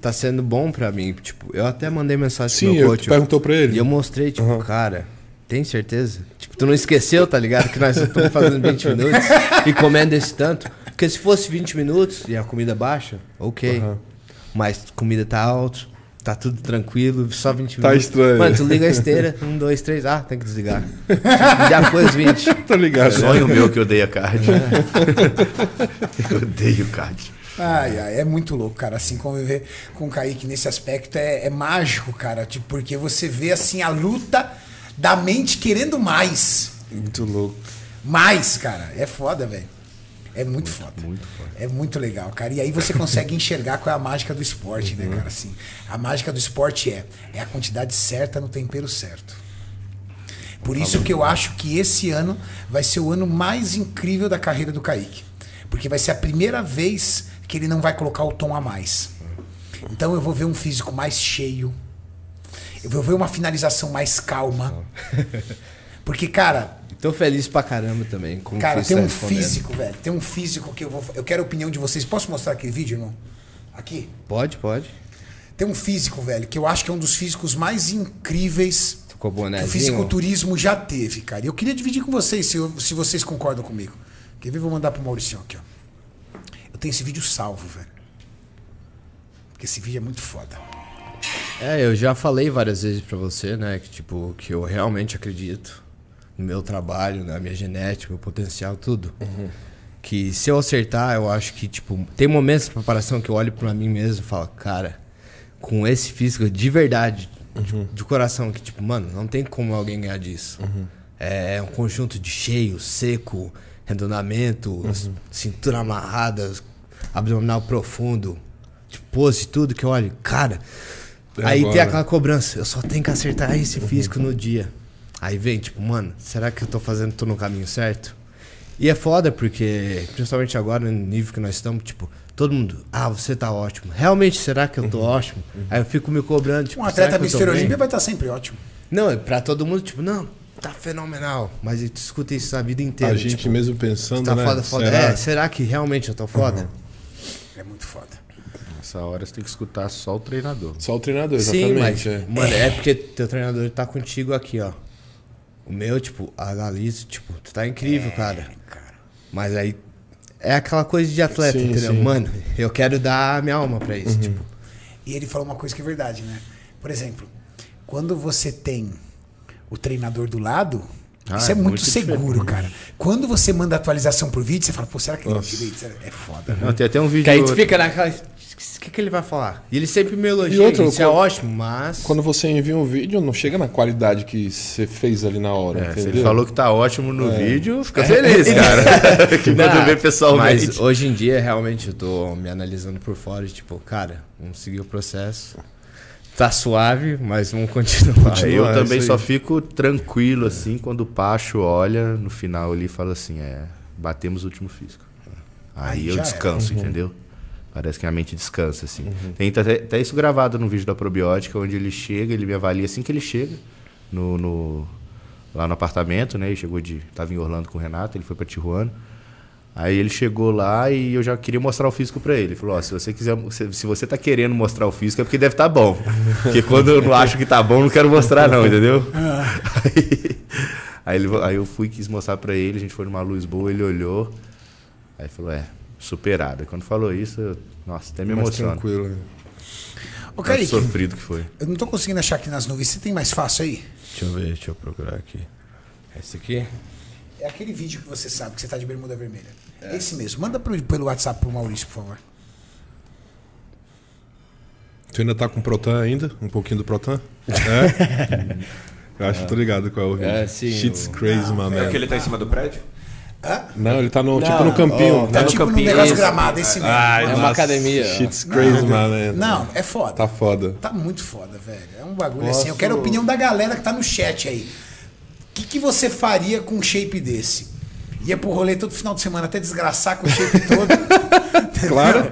tá sendo bom pra mim. Tipo, eu até mandei mensagem Sim, pro meu eu coach. perguntou pra ele. E eu mostrei, tipo, cara, tem certeza? Tipo, tu não esqueceu, tá ligado? Que nós estamos fazendo 20 minutos e comendo esse tanto. Porque se fosse 20 minutos e a comida baixa, ok. Mas comida tá alto, tá tudo tranquilo, só 20 Tá minutos. estranho. Mano, tu liga a esteira, um, dois, três, ah, tem que desligar. Já foi os 20. Tá ligado? Sonho meu que eu odeio card. eu odeio card. Ai, ai, é muito louco, cara. Assim, conviver com o Kaique nesse aspecto é, é mágico, cara. Tipo, porque você vê, assim, a luta da mente querendo mais. Muito louco. Mais, cara. É foda, velho. É muito, foda. muito foda. É muito legal, cara. E aí você consegue enxergar qual é a mágica do esporte, né, cara? Assim, a mágica do esporte é, é a quantidade certa no tempero certo. Por isso que eu acho que esse ano vai ser o ano mais incrível da carreira do Kaique. Porque vai ser a primeira vez que ele não vai colocar o tom a mais. Então eu vou ver um físico mais cheio. Eu vou ver uma finalização mais calma. Porque, cara, Tô feliz pra caramba também. Com Cara, tem um físico, velho. Tem um físico que eu vou. Eu quero a opinião de vocês. Posso mostrar aquele vídeo, irmão? Aqui. Pode, pode. Tem um físico, velho, que eu acho que é um dos físicos mais incríveis Com o que o bonézinho. fisiculturismo já teve, cara. E eu queria dividir com vocês, se, eu- se vocês concordam comigo. Quer ver? Vou mandar pro Maurício aqui, ó. Eu tenho esse vídeo salvo, velho. Porque esse vídeo é muito foda. É, eu já falei várias vezes pra você, né, que tipo, que eu realmente acredito no meu trabalho, na minha genética, meu potencial, tudo. Que se eu acertar, eu acho que, tipo, tem momentos de preparação que eu olho pra mim mesmo e falo, cara, com esse físico de verdade, de, de coração, que, tipo, mano, não tem como alguém ganhar disso. É um conjunto de cheio, seco, redondamento, cintura amarrada, abdominal profundo, tipo, pose, tudo que eu olho, cara. É aí tem agora. aquela cobrança, eu só tenho que acertar esse físico no dia. Aí vem, tipo, mano, será que eu tô fazendo tudo no caminho certo? E é foda porque, principalmente agora, no nível que nós estamos, tipo, todo mundo, ah, você tá ótimo. Realmente, será que eu tô ótimo? Aí eu fico me cobrando, tipo, Um atleta eu tô? Olímpia vai estar sempre ótimo. Não, é pra todo mundo, tipo, não, tá fenomenal. Mas tu escuta isso a vida inteira. A gente tipo, mesmo pensando, tá né? foda, foda. será? É, será que realmente eu tô foda? É muito foda. Nessa hora você tem que escutar só o treinador. Só o treinador, Sim, mas, exatamente. é. mano, é porque teu treinador tá contigo aqui, ó. O meu, tipo, analisa, tipo, tu tá incrível, cara. Cara. Mas aí é aquela coisa de atleta, Sim, entendeu? sim. Mano, eu quero dar a minha alma pra isso, Uhum. tipo. E ele falou uma coisa que é verdade, né? Por exemplo, quando você tem o treinador do lado, Ah, isso é é muito, muito seguro, cara. Quando você manda atualização por vídeo, você fala, pô, será que ele Nossa. direito? É foda. Não, tem até um vídeo. Que aí tu fica naquela. O que, que ele vai falar? E ele sempre me elogia. E outro, isso é quando- ótimo, mas. Quando você envia um vídeo, não chega na qualidade que você fez ali na hora, É, se ele falou que tá ótimo no vídeo, fica feliz, cara. que quando vê pessoalmente. Mas hoje em dia, realmente, eu tô me analisando por fora e, tipo, cara, vamos seguir o processo. Tá suave, mas vamos continuar. Eu é também só fico tranquilo, assim, quando o Pacho olha no final ali e fala assim, é, batemos o último físico. Aí, Aí eu descanso, entendeu? Parece que a mente descansa, assim. Tem até, até isso gravado no vídeo da probiótica, onde ele chega, ele me avalia assim que ele chega no, no- lá no apartamento, né? Ele chegou de. Tava em Orlando com o Renato, ele foi pra Tijuana. Aí ele chegou lá e eu já queria mostrar o físico pra ele. Ele falou, ó, se você quiser, se, você tá querendo mostrar o físico é porque deve estar bom. Porque quando eu não acho que tá bom, não quero mostrar não, entendeu? Aí, aí, ele- aí eu fui quis mostrar pra ele, a gente foi numa luz boa, ele olhou. Aí falou, é, superado. Aí quando falou isso, eu, nossa, até me Mais emociona. tranquilo. né? Ô, Kaique, sofrido que foi. eu não tô conseguindo achar aqui nas nuvens. Você tem mais fácil aí? Deixa eu ver, deixa eu procurar aqui. Esse aqui? É aquele vídeo que você sabe que você tá de bermuda vermelha. É esse mesmo. Manda pro- pelo WhatsApp pro Maurício, por favor. Tu ainda tá com Protan ainda? Um pouquinho do Protan? É? Eu acho que tô ligado qual é o vídeo. É, sim, Shit's o- crazy, my É man. porque ele tá em cima do prédio? Não, ele tá no, tipo no campinho. Tá no tipo num campinho, negócio esse. gramado, esse mesmo. Ai, É uma academia. Shit's crazy, my man. Não, é foda. Tá foda. Tá muito foda, velho. É um bagulho assim. Eu quero a opinião da galera que tá no chat aí. O que, que você faria com um shape desse? Ia pro rolê todo final de semana até desgraçar com o shape todo. Claro.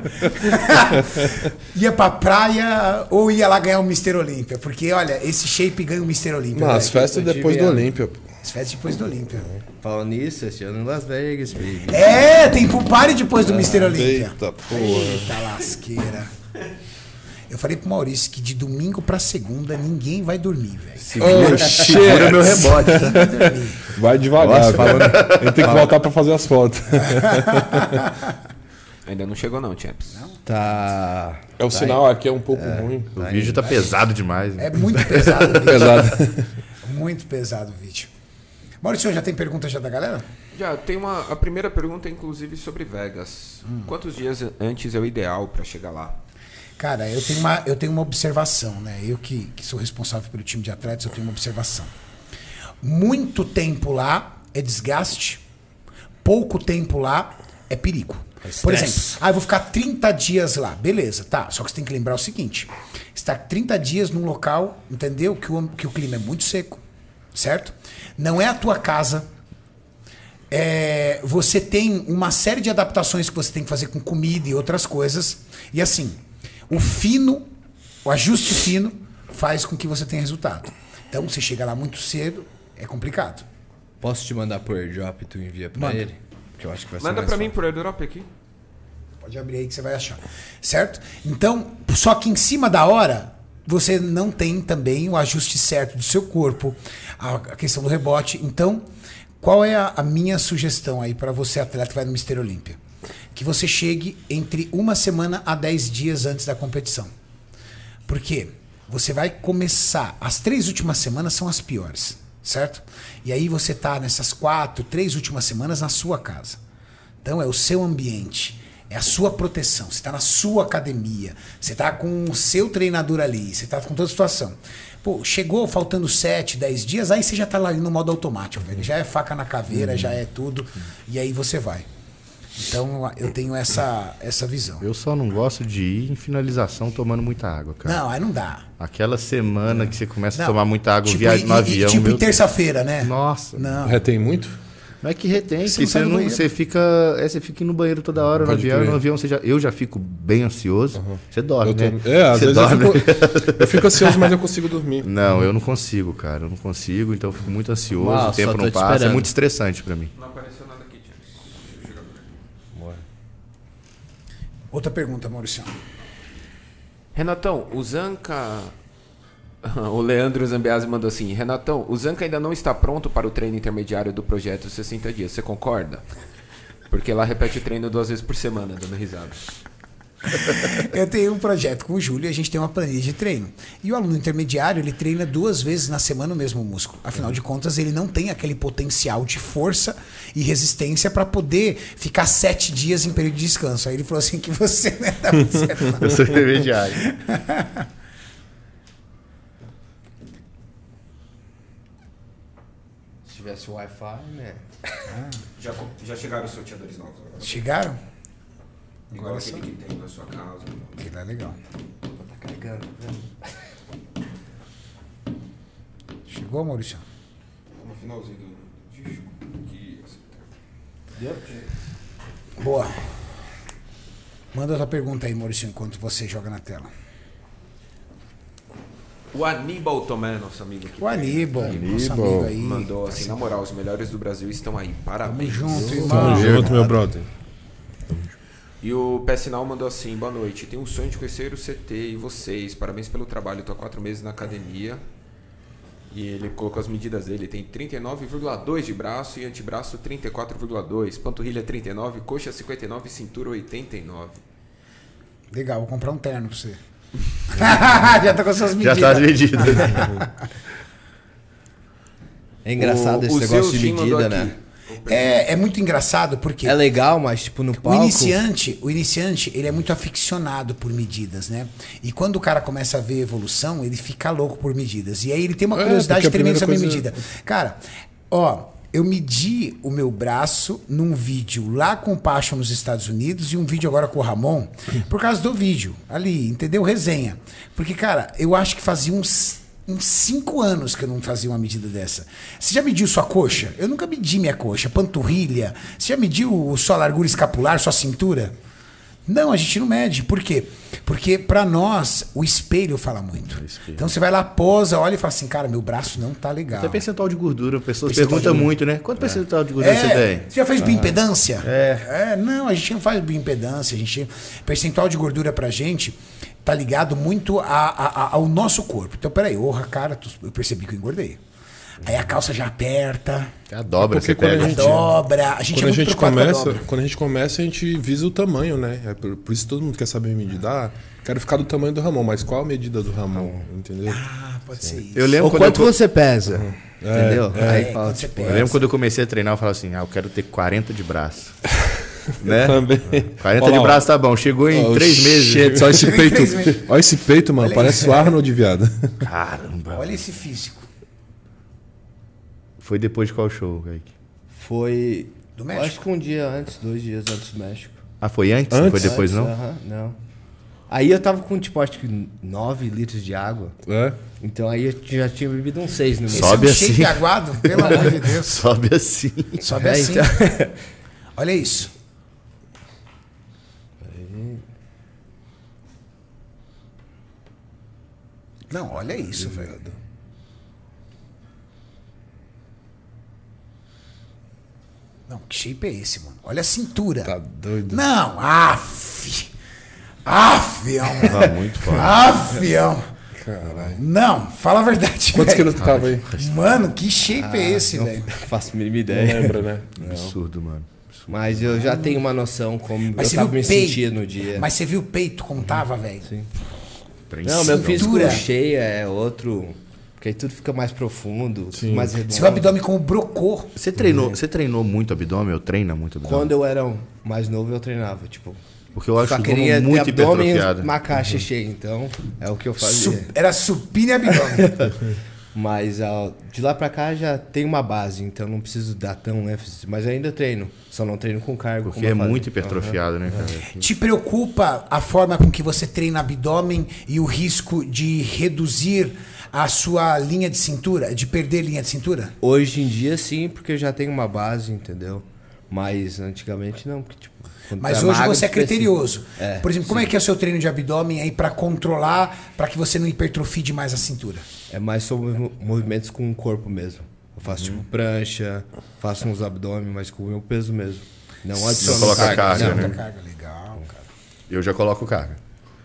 ia pra praia ou ia lá ganhar o Mr. Olímpia? Porque, olha, esse shape ganha o Mr. Olímpia. Não, as festas depois do Olímpia. pô. As festas depois do Olímpia. Falando nisso, esse ano em Las Vegas, baby. É, tem pro party depois do Mr. Olímpia. Eita, porra. Eita lasqueira. Eu falei pro Maurício que de domingo pra segunda ninguém vai dormir, velho. Oh, Segura meu rebote, tá? Vai dormir. Vai devagar. Nossa. Ele tem que voltar pra fazer as fotos. Ainda não chegou não, Champs. Tá. É o sinal aqui é um pouco ruim. O vídeo tá pesado demais. né? É muito pesado o vídeo. Pesado. Muito pesado o vídeo. Maurício, já tem pergunta já da galera? Já, tem uma. A primeira pergunta, é, inclusive, sobre Vegas. Quantos dias antes é o ideal pra chegar lá? Cara, eu tenho uma, eu tenho uma observação, né? Eu que, que sou responsável pelo time de atletas, eu tenho uma observação. Muito tempo lá é desgaste, pouco tempo lá é perigo. Por exemplo, ah, eu vou ficar 30 dias lá. Beleza, tá. Só que você tem que lembrar o seguinte: está 30 dias num local, entendeu? Que o, que o clima é muito seco, certo? Não é a tua casa. É, você tem uma série de adaptações que você tem que fazer com comida e outras coisas. E assim, o fino, o ajuste fino, faz com que você tenha resultado. Então, você chega lá muito cedo, é complicado. Posso te mandar por airdrop e tu envia pra Manda. ele? Que eu acho que vai ser Manda mais pra mim fácil. por airdrop aqui. Pode abrir aí que você vai achar. Certo? Então, só que em cima da hora, você não tem também o ajuste certo do seu corpo, a, questão do rebote. Então, qual é a, a minha sugestão aí para você, atleta que vai no Mister Olímpia? Que você chegue entre uma semana a 10 dias antes da competição. Por quê? Você vai começar. As três últimas semanas são as piores, certo? E aí você tá nessas quatro, três últimas semanas na sua casa. Então é o seu ambiente, é a sua proteção. Você está na sua academia, você está com o seu treinador ali, você está com toda a situação. Pô, chegou faltando 7, 10 dias, aí você já está lá no modo automático, velho. Já é faca na caveira, já é tudo. E aí você vai. Então eu tenho essa, essa visão. Eu só não gosto de ir em finalização tomando muita água, cara. Não, aí não dá. Aquela semana que você começa a Não. tomar muita água, Tipo, viagem no e- avião. Tipo, em terça-feira, né? Nossa. Não. Retém muito? Não é que retém, Você não você, não, você fica. É, você fica no banheiro toda hora no Pode avião. crer. No avião você já, eu já fico bem ansioso. Você dorme, Eu tô- né? É, às você vezes dorme. eu fico, eu fico ansioso, mas eu consigo dormir. Não, eu não consigo, cara. Eu não consigo, então eu fico muito ansioso. Uau, o tempo não te passa. É esperando. muito estressante pra mim. Não apareceu nada aqui. Outra pergunta, Maurício. Renatão, o Zanca. O Leandro Zambiasi mandou assim: Renatão, o Zanca ainda não está pronto para o treino intermediário do projeto 60 dias. Você concorda? Porque lá repete o treino duas vezes por semana, dando risada. Eu tenho um projeto com o Júlio e a gente tem uma planilha de treino. E o aluno intermediário, ele treina duas vezes na semana o mesmo músculo. Afinal de contas, ele não tem aquele potencial de força e resistência para poder ficar sete dias em período de descanso. Aí ele falou assim que você não tá muito certo, não. Eu sou intermediário. Tivesse Wi-Fi, né? Já, já chegaram os sorteadores novos? Chegaram? Igual Agora aquele que tem na sua casa. Que lá é legal. Tá carregando, tá vendo? Chegou, Maurício? No finalzinho do disco. Que... Boa. Manda outra pergunta aí, Maurício, enquanto você joga na tela. O Aníbal Tomé, nosso amigo aqui. O Aníbal, nosso Aníbal. amigo aí. Mandou assim, na moral, os melhores do Brasil estão aí. Tamo Parabéns. junto, irmão. Tamo junto, meu brother. E o Pé Sinal mandou assim, boa noite. Tenho um sonho de conhecer o CT e vocês. Parabéns pelo trabalho. Estou há quatro meses na academia. E ele colocou as medidas dele. Tem 39,2 de braço e antebraço 34,2. Panturrilha 39, coxa 59 cintura 89. Legal, vou comprar um terno pra você. Já tá com suas Já medidas. tá as medidas. É engraçado O- esse o negócio de medida, né? É, é muito engraçado porque É legal, mas tipo no o palco... iniciante, o iniciante, ele é muito aficionado por medidas, né? E quando o cara começa a ver evolução, ele fica louco por medidas. E aí ele tem uma É, curiosidade a tremenda sobre primeira medida. Cara, ó, eu medi o meu braço num vídeo lá com o Pacho nos Estados Unidos e um vídeo agora com o Ramon, por causa do vídeo ali, entendeu? Resenha. Porque, cara, eu acho que fazia uns, uns cinco anos que eu não fazia uma medida dessa. Você já mediu sua coxa? Eu nunca medi minha coxa, panturrilha. Você já mediu sua largura escapular, sua cintura? Não, a gente não mede. Por quê? Porque pra nós o espelho fala muito. Então você vai lá, posa, olha e fala assim, cara, meu braço não tá legal. Até percentual de gordura, a pessoa pergunta de muito, né? Quanto percentual de gordura você É, tem? você já fez bioimpedância? É. Não, a gente não faz bioimpedância. A gente, percentual de gordura pra gente tá ligado muito a- a- a- ao nosso corpo. Então, peraí, orra, cara, tu- eu percebi que eu engordei. Aí a calça já aperta, A dobra, É porque você quando a pega. gente- dobra. A gente Quando é a gente a começa, dobra. quando a gente começa, a gente visa o tamanho, né? É por, por isso todo mundo quer saber a medida. Ah, quero ficar do tamanho do Ramon, mas qual a medida do Ramon? Entendeu? Ah, pode ser isso. Eu lembro Ou quando quanto eu, você pesa? Entendeu? É, Aí quando fala, você tipo, eu lembro quando eu comecei a treinar, eu falava assim, ah, eu quero ter 40 de braço. né? Também. 40 Olha de braço tá bom, chegou em ó, 3 meses. shit, Olha esse peito. Olha esse peito, mano. Olha parece isso. o Arnold, viado. Caramba. Olha esse físico. Foi depois de qual show, Kaique? Foi. Do México? Acho que um dia antes, dois dias antes do México. Ah, foi antes? Não foi Antes? depois, não? Aham, não. Aí eu tava com, tipo, acho que 9 litros de água. É? Então aí eu já tinha bebido uns 6 no mês. Esse Sobe é um assim. aguado, pelo amor de Deus. Sobe assim. Sobe É, assim. então- Olha isso. Não, olha isso, velho. Não, que shape é esse, mano? Olha a cintura. Tá doido. Não, af. Afião. Tá muito foda. Afião. Caralho. Não, fala a verdade. Quantos quilos tu tava aí? Mano, que shape é esse, não velho? faço a mínima Não ideia. lembra, né? Absurdo, mano. Mas eu já tenho uma noção como Mas eu tava me peito? sentindo no dia. Mas você viu o peito como tava, velho? Sim. Não, meu físico Cintura. cheio é outro. Porque aí tudo fica mais profundo, Sim. mais redondo. Seu abdômen como brocou. Você treinou, você treinou muito abdômen ou treina muito abdômen? Quando eu era mais novo, eu treinava, tipo. Porque eu acho só o queria abdômen ter muito abdômen e hipertrofiado. uma caixa cheia, então é o que eu fazia. Su- era supino e abdômen. Mas ó, de lá pra cá já tem uma base, então não preciso dar tão ênfase. Mas ainda treino, só não treino com cargo. Porque como eu é fazia. muito hipertrofiado, né, cara? Te preocupa a forma com que você treina abdômen e o risco de reduzir a sua linha de cintura, de perder linha de cintura? Hoje em dia sim, porque eu já tenho uma base, entendeu? Mas antigamente não, porque tipo. Mas tá hoje magro, você é criterioso. É, Por exemplo, como é que é o seu treino de abdômen aí pra controlar, pra que você não hipertrofie demais a cintura? É mais sobre mo- movimentos com o corpo mesmo. Eu faço tipo prancha, faço uns abdômen, mas com o meu peso mesmo. Não adiciono coloca carga. carga, não. né? Carga, legal, cara. Eu já coloco carga.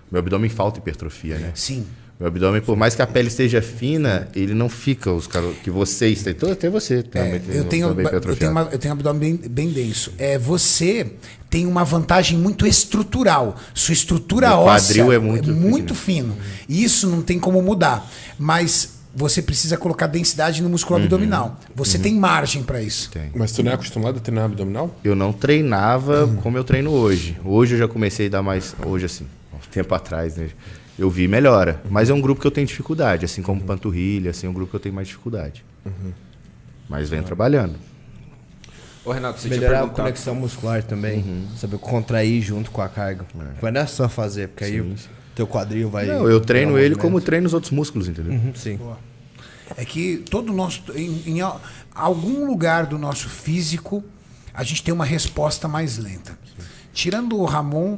Meu abdômen falta hipertrofia, né? Sim. Meu abdômen, por mais que a pele esteja fina, ele não fica os caras que vocês têm. Até você É, também tem eu, tenho, eu, tenho uma, eu tenho um abdômen bem, bem denso. É, você tem uma vantagem muito estrutural. Sua estrutura Meu óssea quadril é muito muito fino. E Isso não tem como mudar. Mas você precisa colocar densidade no músculo Uhum. abdominal. Você tem margem para isso. Tem. Mas tu não é acostumado a treinar abdominal? Eu não treinava como eu treino hoje. Hoje eu já comecei a dar mais. Hoje, assim, um tempo atrás, né? Eu vi melhora. Mas é um grupo que eu tenho dificuldade, assim como panturrilha, assim, é um grupo que eu tenho mais dificuldade. Mas venho trabalhando. Ô, Renato, você tinha Melhorar a conexão muscular também. Saber contrair junto com a carga. Mas não é só fazer, porque aí o teu quadril vai. Não, eu treino ele como treino os outros músculos, entendeu? Uhum, sim. É que todo o nosso. Em, em al- algum lugar do nosso físico, a gente tem uma resposta mais lenta. Tirando o Ramon.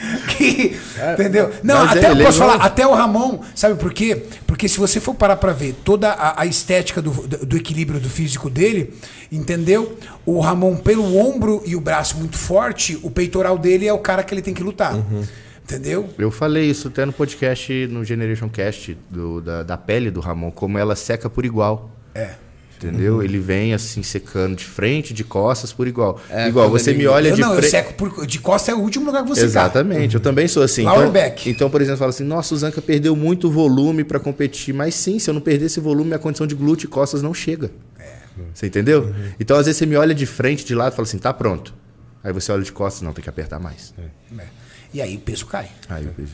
que, entendeu? Não, até é, posso é falar, até o Ramon, sabe por quê? Porque se você for parar pra ver toda a, a estética do, do, do equilíbrio do físico dele, entendeu? O Ramon, pelo ombro e o braço muito forte, o peitoral dele é o cara que ele tem que lutar. Entendeu? Eu falei isso até no podcast, no Generation Cast, do, da, da pele do Ramon, como ela seca por igual. É. Entendeu? Ele vem assim, secando de frente, de costas, por igual. É, igual, você ele- me olha Eu de não, eu frente. seco por, de costa é o último lugar que você Exatamente, eu também sou assim. Então, então, por exemplo, fala assim: nossa, o Zanca perdeu muito volume pra competir. Mas sim, se eu não perder esse volume, minha condição de glúteo e costas não chega. Você entendeu? Então, às vezes, você me olha de frente, de lado e fala assim: tá pronto. Aí você olha de costas, não, tem que apertar mais. É. E aí o peso cai. Aí eu vejo.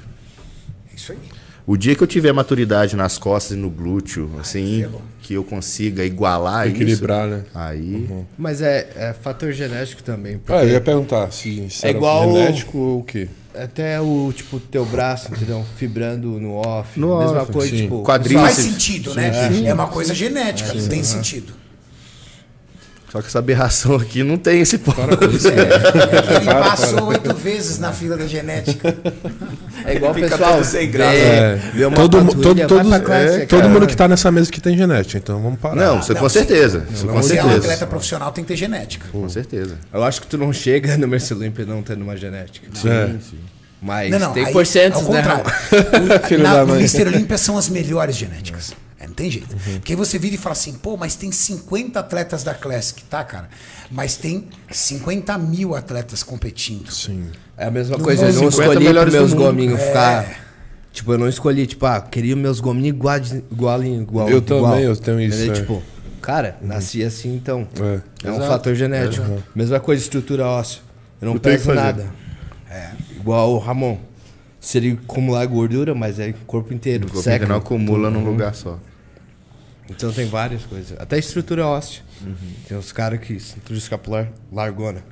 É isso aí. O dia que eu tiver maturidade nas costas e no glúteo, assim, ferrou. que eu consiga igualar Equilibrar, né? isso. Aí. Mas é, é fator genético também. Ah, eu ia perguntar se, se É igual- genético ou o quê? até o, tipo, teu braço, entendeu? Fibrando no off. No mesma off, coisa, sim. tipo. Quadril, Faz Sim, sentido, né? É uma coisa genética, tem sentido. Só que essa aberração aqui não tem esse ponto. É que ele passou oito vezes na fila da genética. É igual o Fica pessoal. todo sem graça. É. uma Todo, todo, todos- é, todo mundo que tá nessa mesa que tem genética, então vamos parar. Não, você Não, com sim. certeza. Isso com Você é um certeza. atleta profissional, tem que ter genética. Com certeza. Eu acho que tu não chega no Mercy Olympia não tendo uma genética. É. Mas Não, não, tem porcentos, ao né? contrário. O- Filho na, no. Mr. Olímpia são as melhores genéticas. É, não tem jeito. Uhum. Porque aí você vira e fala assim, pô, mas tem 50 atletas da Classic, tá, cara? Mas tem 50 mil atletas competindo. Sim. É a mesma No coisa, eu não 50 escolhi pros meus gominhos É. ficar. Tipo, eu não escolhi, tipo, ah, queria meus gominhos igual, igual, igual. Eu igual. também, eu tenho isso, Entendeu? é. Tipo, cara, nasci assim, então. É. É, um fator genético. Mesma coisa, estrutura óssea. Eu não Eu peso nada. É. Igual o Ramon. Se ele acumular gordura, mas é corpo inteiro. O corpo seca. não acumula num lugar só. Então tem várias coisas. Até estrutura óssea. Tem uns caras que cintura escapular largona.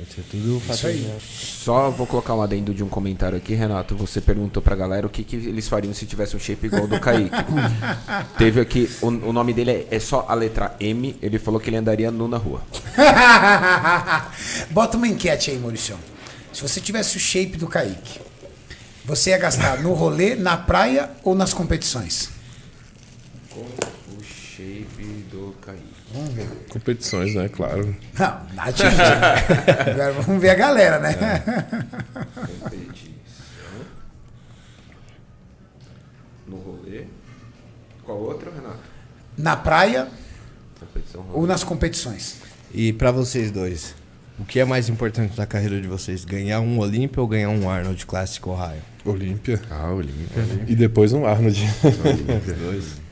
Isso é tudo fator aí. Só vou colocar um adendo de um comentário aqui, Renato. Você perguntou pra galera o que, que eles fariam se tivesse um shape igual ao do Kaique. Teve aqui, o, o nome dele é, é só a letra M. Ele falou que ele andaria nu na rua. Bota uma enquete aí, Maurício. Se você tivesse o shape do Kaique, você ia gastar no rolê, na praia ou nas competições? O shape do Kaique. Competições, né? Claro. Não. Agora vamos ver a galera, né? Competição. No rolê. Qual outro, Renato? Na praia Competição rolê. ou nas competições? E pra vocês dois, o que é mais importante na carreira de vocês? Ganhar um Olímpia ou ganhar um Arnold Classic Ohio? Olímpia. Ah, Olímpia. E depois um Arnold.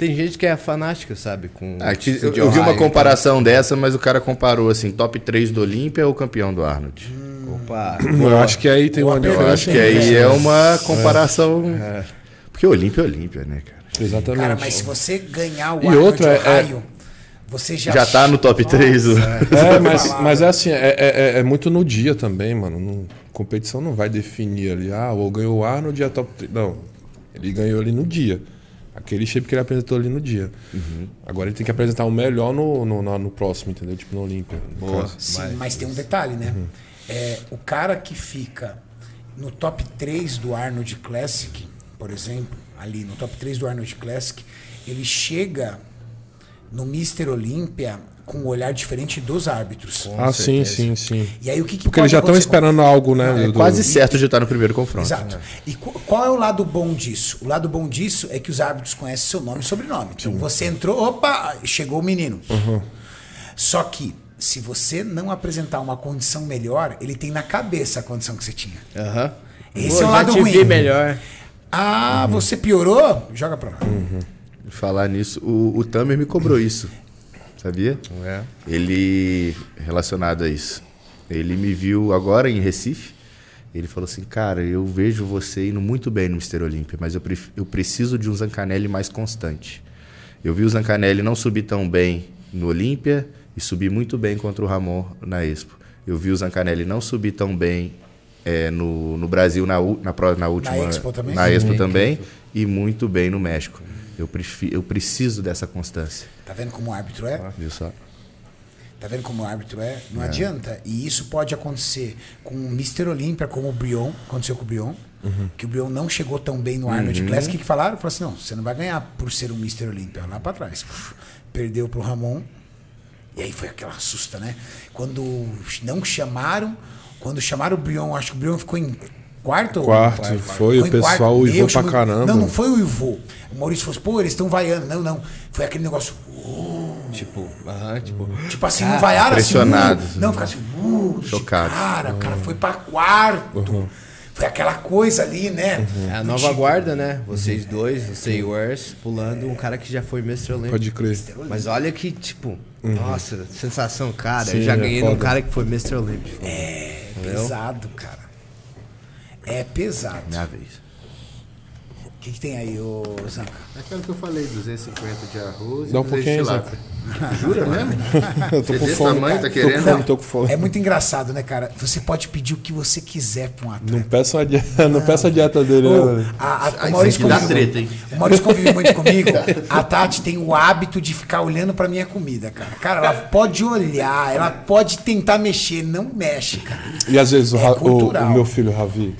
Tem gente que é fanática, sabe? Com Ah, eu, eu vi uma comparação dessa, mas o cara comparou assim, top 3 do Olímpia ou campeão do Arnold? então. Opa, Eu acho que aí tem uma Eu acho que aí é uma comparação. Porque Olímpia é Olímpia, né, cara? Exatamente. Cara, mas se você ganhar o E Arnold outra, é- Ohio, você já... Já tá no top 3 do- É, mas, falar, mas é assim, é, é, é muito no dia também, mano. Não- competição não vai definir ali, ah, ou ganhou o Arnold e a top 3. Não. Ele ganhou ali no dia. Aquele shape que ele apresentou ali no dia. Agora ele tem que apresentar o melhor no, no, no- no próximo, entendeu? Tipo no Olímpia. no Boa. caso. Sim, mas tem um detalhe, né? É, o cara que fica no top 3 do Arnold Classic, por exemplo, ali no top 3 do Arnold Classic, ele chega no Mr. Olímpia com um olhar diferente dos árbitros. Ah, sim, sim, sim. E aí o que, que Porque eles já estão esperando algo, né? É do- quase certo de estar no primeiro confronto. Exato. E qu- qual é o lado bom disso? O lado bom disso é que os árbitros conhecem seu nome e sobrenome. Então você entrou, opa, chegou o menino. Só que se você não apresentar uma condição melhor, ele tem na cabeça a condição que você tinha. Aham. Esse Pô, é o já lado te ruim. vi melhor. Ah, você piorou? Joga pra lá. Falar nisso, o, o Tamer me cobrou isso. Sabia? É. Ele, relacionado a isso, ele me viu agora em Recife. Ele falou assim: Cara, eu vejo você indo muito bem no Mister Olímpia, mas eu, eu preciso de um Zancanelli mais constante. Eu vi o Zancanelli não subir tão bem no Olímpia e subir muito bem contra o Ramon na Expo. Eu vi o Zancanelli não subir tão bem eh, no, no Brasil na, na, na última. Expo também? Na Expo também e muito bem no México. Eu, prefi- eu preciso dessa constância. Tá vendo como o árbitro é? Viu só? Tá vendo como o árbitro é? Não adianta. E isso pode acontecer com o Mr. Olímpia, como o Brion, aconteceu com o Brion, que o Brion não chegou tão bem no Arnold Classic. O que, que falaram? Falaram assim: não, você não vai ganhar por ser um Mr. Olímpia. Lá pra trás. Puf, Perdeu pro Ramon. E aí foi aquela assusta, né? Quando não chamaram, quando chamaram o Brion, acho que o Brion ficou em quarto ou- Quarto, foi, o em pessoal quarto. uivou Meu, pra caramba. Não, não foi o Ivô. O Maurício falou assim, pô, eles estão vaiando. Não, não. Foi aquele negócio. Tipo, aham, tipo. Tipo assim, não vaiaram assim. uh, não, fica assim, uh, Chocado. Cara, o cara foi pra quarto. Foi aquela coisa ali, né? É a nova tipo, guarda, né? Vocês dois, você e o Ers, pulando um cara que já foi Mr. Olímpia. Pode crer. Mas olha que, tipo, nossa, sensação, cara. Sim, eu já é ganhei de um foda. cara que foi Mr. Olímpia. É pesado, cara. É pesado. Minha vez. O que, que tem aí, ô Zanca? Aquela que eu falei, 250 de arroz e Dá um 200 de pouquinho tilápia. Jura mesmo? Eu tô Você com fome. tamanho, tá Tô querendo? com fome, tô com fome. É muito engraçado, né, cara? Você pode pedir o que você quiser pra um atleta. Não peça a dieta, não peça a dieta dele, né, Ô, velho? a- a- o Maurício convive- treta, hein? O Maurício convive muito comigo. A Tati tem o hábito de ficar olhando pra minha comida, cara. Cara, ela pode olhar, ela pode tentar mexer, não mexe, cara. E às vezes o, É o- cultural. o meu filho, Ravi,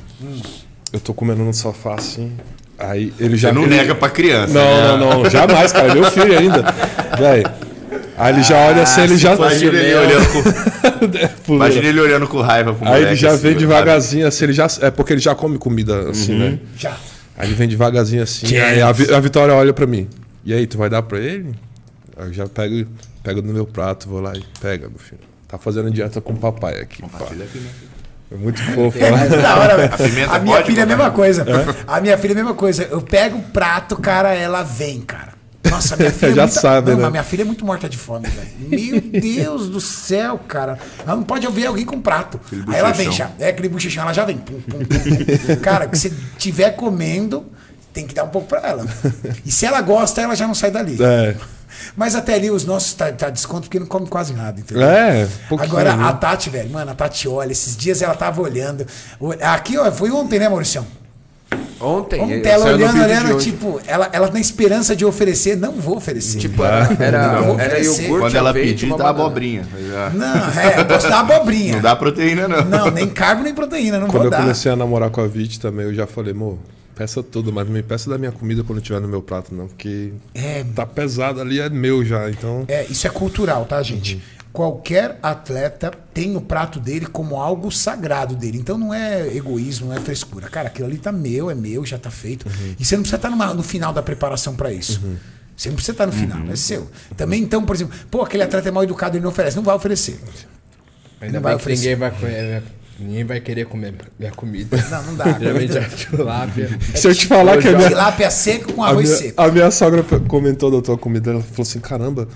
eu tô comendo no sofá assim, aí ele já... Você não ele- nega pra criança. Não, né? não, não, jamais, cara, é meu filho ainda. Véi. Aí ele já olha assim, ele já... Imagina ele, olhando com, imagina ele olhando com raiva pro Aí ele já assim, vem devagarzinho assim, ele já... É porque ele já come comida assim, né? Já. Aí ele vem devagarzinho assim, aí a, Vi- a Vitória olha pra mim. E aí, tu vai dar pra ele? Aí eu já pego, pego no meu prato, vou lá e pega, meu filho. Tá fazendo dieta com o papai aqui. pá. É muito fofo. É muito da hora, velho. pimenta A minha pode filha é a mesma coisa. A minha filha é a mesma coisa. Eu pego o prato, cara, ela vem, cara. Nossa, minha filha Já é muito... sabe, não, né? minha filha é muito morta de fome, velho. Meu Deus do céu, cara. Ela não pode ouvir alguém com prato. Aí ela vem já. É aquele bochechão, ela já vem. Pum, pum, pum, pum. Cara, que você tiver comendo, tem que dar um pouco pra ela. E se ela gosta, ela já não sai dali. É. Mas até ali os nossos tá, tá desconto porque não come quase nada, entendeu? É, pouquinho, Agora, né? a Tati, velho, mano, a Tati olha, esses dias ela tava olhando. Aqui, ó, foi ontem, né, Mauricião? Ontem, Ontem ela olhando, olhando, tipo, ela, ela na esperança de oferecer, não vou oferecer. Tipo, era, era, Não, era oferecer. iogurte, Quando ela uma dá abobrinha. Já- não, é, eu gosto da abobrinha. Não dá proteína, não. Não, nem carbo nem proteína, não Quando vou eu dar. comecei a namorar com a Vit também, eu já falei, amor, peça tudo, mas não me peça da minha comida quando tiver no meu prato, não, porque É. tá pesado ali, é meu já, então. É, isso é cultural, tá, gente? Qualquer atleta tem o prato dele como algo sagrado dele. Então não é egoísmo, não é frescura. Cara, aquilo ali tá meu, é meu, já tá feito. E você não precisa estar numa- no final da preparação pra isso. Você não precisa estar no final, é seu. Também, então, por exemplo, pô, aquele atleta é mal educado, ele não oferece. Não vai oferecer. Ainda Não vai oferecer. ninguém vai. Ninguém vai querer comer minha comida. Não, não dá. Geralmente é tilápia. Se eu te falar que a minha, Tilápia seco com a arroz minha, seco. a minha sogra comentou da tua comida, ela falou assim, caramba,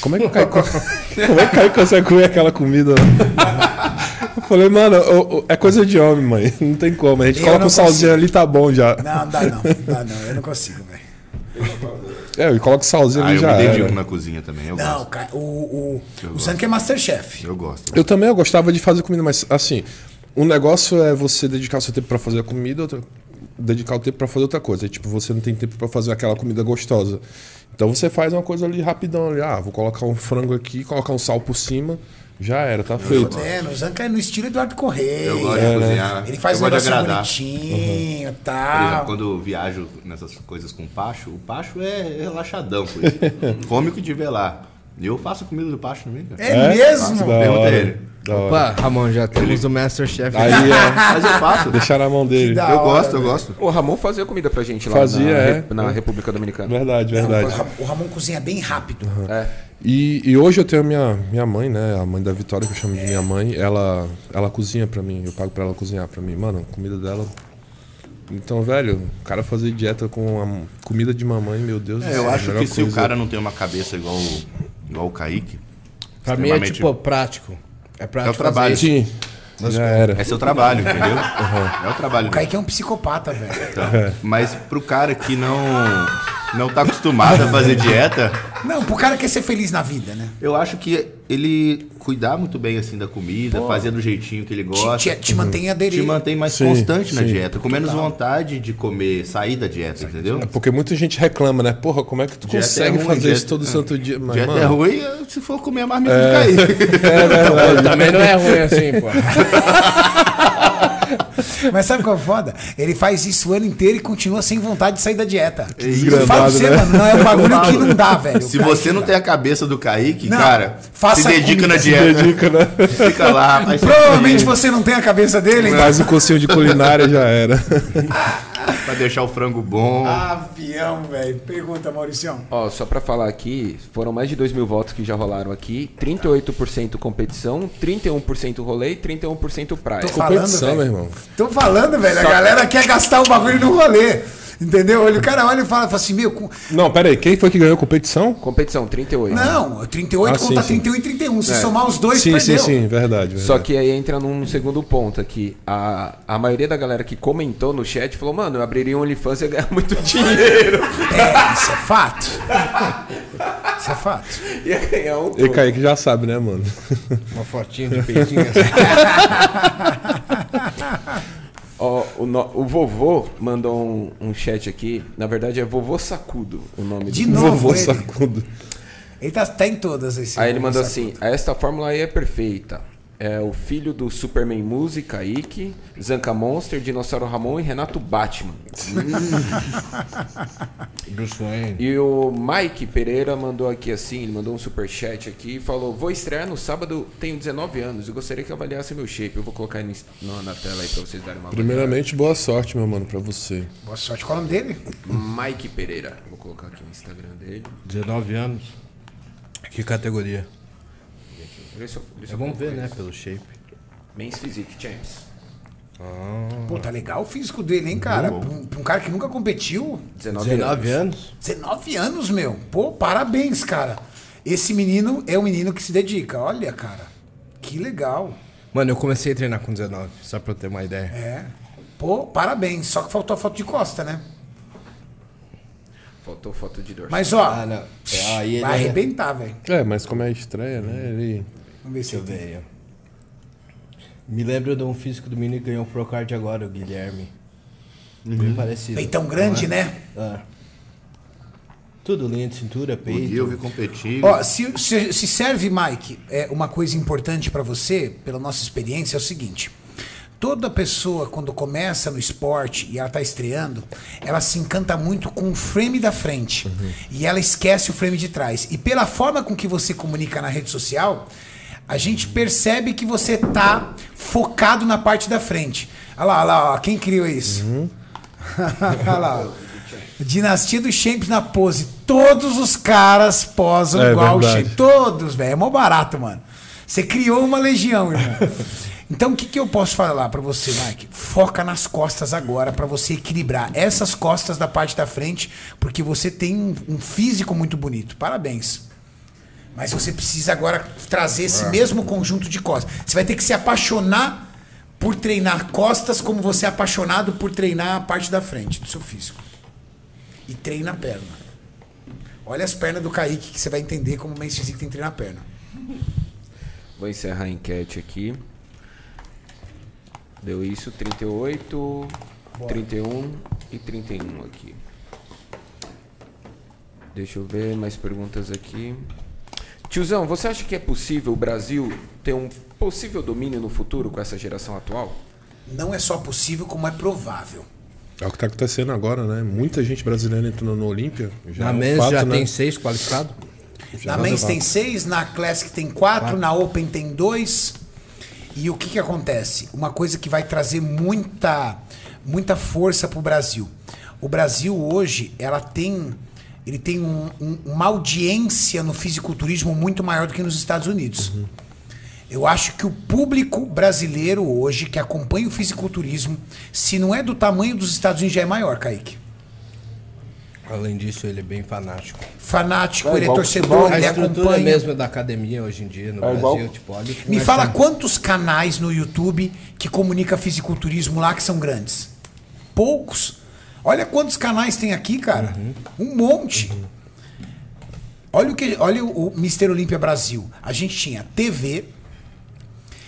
como é que o Caio, como é que o Caio consegue comer aquela comida? Eu falei, mano, é coisa de homem, mãe. Não tem como. A gente Eu coloca um salzinho ali, tá bom já. Não, não dá não. Não dá não. Eu não consigo, velho. É, e coloca o salzinho Ah, ali eu já me dedico era. na cozinha também. Eu Não, gosto. cara, o, o, o Zank é Masterchef. Eu gosto. Eu também eu gostava de fazer comida, mas assim, um negócio é você dedicar o seu tempo pra fazer a comida, outro, dedicar o tempo pra fazer outra coisa. E, tipo, você não tem tempo pra fazer aquela comida gostosa. Então você faz uma coisa ali rapidão ali, ah, vou colocar um frango aqui, colocar um sal por cima, já era, tá feito. É, no Zank é no estilo Eduardo Correia. Eu gosto de cozinhar. Ele faz um de negócio bonitinho e Por exemplo, tal. quando eu viajo nessas coisas com o Pacho, o Pacho é relaxadão. por isso. Come o que tiver lá. E eu faço comida do Pacho também, cara. É, mesmo? Da Pergunta ele. Opa, Ramon, já temos o Masterchef. Aí é, Mas eu faço. deixar na mão dele. Eu hora, gosto, eu gosto. O Ramon fazia comida pra gente lá Fazia, na, é. Na República Dominicana. Verdade, O verdade. Ra- O Ramon cozinha bem rápido. É. E, e hoje eu tenho a minha, minha mãe, né? A mãe da Vitória, que eu chamo de minha mãe. Ela, ela cozinha pra mim. Eu pago pra ela cozinhar pra mim. Mano, a comida dela. Então, velho, o cara fazer dieta com a comida de mamãe, meu Deus do É, céu. eu acho melhor que se o coisa. cara não tem uma cabeça igual, o- igual o Kaique, Pra mim é tipo prático. É prático É o trabalho. Sim, já era. é seu trabalho, entendeu? É o trabalho O. Kaique é um psicopata, velho. Tá? Mas pro cara que não, não tá acostumado a fazer dieta, Não, pro cara que quer ser feliz na vida, né? eu acho que ele cuidar muito bem assim da comida, fazer do jeitinho que ele Te, gosta, te, te mantém aderido. te mantém mais Sim, constante na sim. dieta, com menos vontade de comer, sair da dieta, entendeu? É porque muita gente reclama, né? Porra, como é que tu Dieta consegue é ruim, fazer dieta- isso todo santo dia? Mas, dieta mano, é ruim se for comer a marmita do Kaique. Pô, também não é ruim assim, pô. Mas sabe qual é foda? Ele faz isso o ano inteiro e continua sem vontade de sair da dieta. Eu Desgramado, falo pra você, né? mano, não é um bagulho que não dá, velho. Se você não tem a cabeça do Kaique, Não, cara, faça se dedica comida. na Se dieta. dedica, né? Fica lá, Provavelmente você não tem a cabeça dele. Faz o cursinho de culinária já era. pra deixar o frango bom. Avião, velho. Pergunta, Mauricião. Ó, só pra falar aqui, foram mais de 2 mil votos que já rolaram aqui. 38% competição, 31% rolê e 31% praia. Tô falando, Competição, velho. meu irmão. Tô falando, velho. A galera quer gastar o bagulho no rolê. Entendeu? O cara olha e fala, fala assim, meu. Não, pera aí, quem foi que ganhou a competição? Competição, 38. Não, 38 Ah, sim, contra sim. 31 e 31. Se somar os dois, sim, perdeu. sim, sim, verdade. verdade. Só que aí entra num segundo ponto aqui. A, a maioria da galera que comentou no chat falou, mano, eu abriria um OnlyFans e ia ganhar muito dinheiro. É, isso é fato. Isso é fato. ia ganhar um E. Kaique já sabe, né, mano? Uma fotinha de peitinho Ó, o, no- o vovô mandou um, um chat aqui. Na verdade é vovô Sacudo o nome De do novo, Vovô ele. sacudo. Ele tá, tá em todas. Esse Aí ele mandou essa- assim: esta fórmula aí é perfeita. É o filho do Superman Muse, Kaique, Zanca Monster, Dinossauro Ramon e Renato Batman. Bruce Wayne. E o Mike Pereira mandou aqui assim, ele mandou um super chat aqui e falou: "Vou estrear no sábado, tenho 19 anos e gostaria que avaliasse meu shape. Eu vou colocar aí no- na, tela aí pra vocês darem uma Primeiramente, boa sorte, meu mano, pra você. Boa sorte. Qual é o nome dele? Mike Pereira. Vou colocar aqui o Instagram dele. 19 anos. Que categoria? Vê se eu- vê se É bom ver, né? Pelo shape. Men's Physique Champs. Pô, tá legal o físico dele, hein, cara? Pra um, pra um cara que nunca competiu. 19, 19 anos. anos? 19 anos, meu. Pô, parabéns, cara. Esse menino é um menino que se dedica. Olha, cara. Que legal. Mano, eu comecei a treinar com 19, só pra eu ter uma ideia. É. Pô, parabéns. Só que faltou a foto de costa, né? Faltou foto de dorsal. Mas, ó, Ah, não. É, aí ele vai é- arrebentar, velho. É, mas como é a estreia, né? Ele. Vamos ver se eu ó. Me lembro de um físico do menino que ganhou o Procard agora, o Guilherme. Bem parecido. Peitão grande, é? né? Ah. Tudo lindo, cintura, O peito. Gui eu vi competir. Ó, se, se- se serve, Mike, é uma coisa importante pra você, pela nossa experiência, é o seguinte. Toda pessoa, quando começa no esporte e ela tá estreando, ela se encanta muito com o frame da frente. E ela esquece o frame de trás. E pela forma com que você comunica na rede social, a gente percebe que você tá focado na parte da frente. Olha lá, olha lá, ó, quem criou isso? olha lá. Dinastia dos Champs na pose. Todos os caras posam É igual o. Champ. Todos, velho. É mó barato, mano. Você criou uma legião, irmão. Então, o que, que eu posso falar pra você, Mike? Foca nas costas agora pra você equilibrar essas costas da parte da frente, porque você tem um, um físico muito bonito. Parabéns. Mas você precisa agora trazer esse mesmo conjunto de costas. Você vai ter que se apaixonar por treinar costas como você é apaixonado por treinar a parte da frente do seu físico. E treina a perna. Olha as pernas do Kaique que você vai entender como o Men's Physique tem que treinar a perna. Vou encerrar a enquete aqui. Deu isso, 38, 31 e 31 aqui. Deixa eu ver mais perguntas aqui. Tiozão, você acha que é possível o Brasil ter um possível domínio no futuro com essa geração atual? Não é só possível, como é provável. É o que tá acontecendo agora, né? Muita gente brasileira entrando no Olímpia. Na é um mesa fato, já né? tem seis qualificados? na Men's tem seis, na Classic tem quatro, na Open tem dois. E o que, que acontece? Uma coisa que vai trazer muita, muita força pro Brasil. O Brasil hoje, ela tem, ele tem um- um- uma audiência no fisiculturismo muito maior do que nos Estados Unidos. Eu acho que o público brasileiro hoje que acompanha o fisiculturismo, se não é do tamanho dos Estados Unidos, já é maior, Kaique. Além disso, ele é bem fanático. Fanático, É ele é torcedor, A ele estrutura acompanha. mesmo da academia hoje em dia no É igual- Brasil, tipo, olha Me fala quantos canais no YouTube que comunica fisiculturismo lá que são grandes? Poucos. Olha quantos canais tem aqui, cara. Um monte. Olha o que, olha o, o Mister Olímpia Brasil. A gente tinha TV,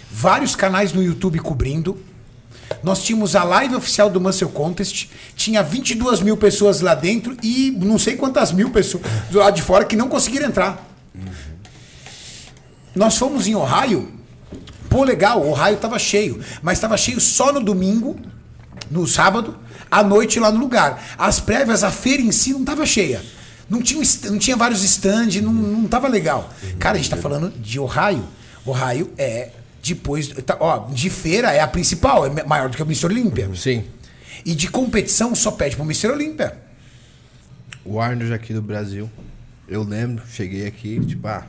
vários canais no YouTube cobrindo. Nós tínhamos a live oficial do Muscle Contest, tinha 22 mil pessoas lá dentro e não sei quantas mil pessoas do lado de fora que não conseguiram entrar. Nós fomos em Ohio, pô, legal, o Ohio tava cheio, mas tava cheio só no domingo, no sábado, à noite lá no lugar. As prévias, a feira em si não tava cheia. Não tinha, não tinha vários stands, não, não tava legal. Cara, a gente tá falando de Ohio. Ohio é depois. tá, ó, de feira é a principal, é maior do que o Mr. Olímpia. Sim. E de competição só pede pro Mr. Olímpia. O Arnold aqui do Brasil. Eu lembro, cheguei aqui, tipo, ah,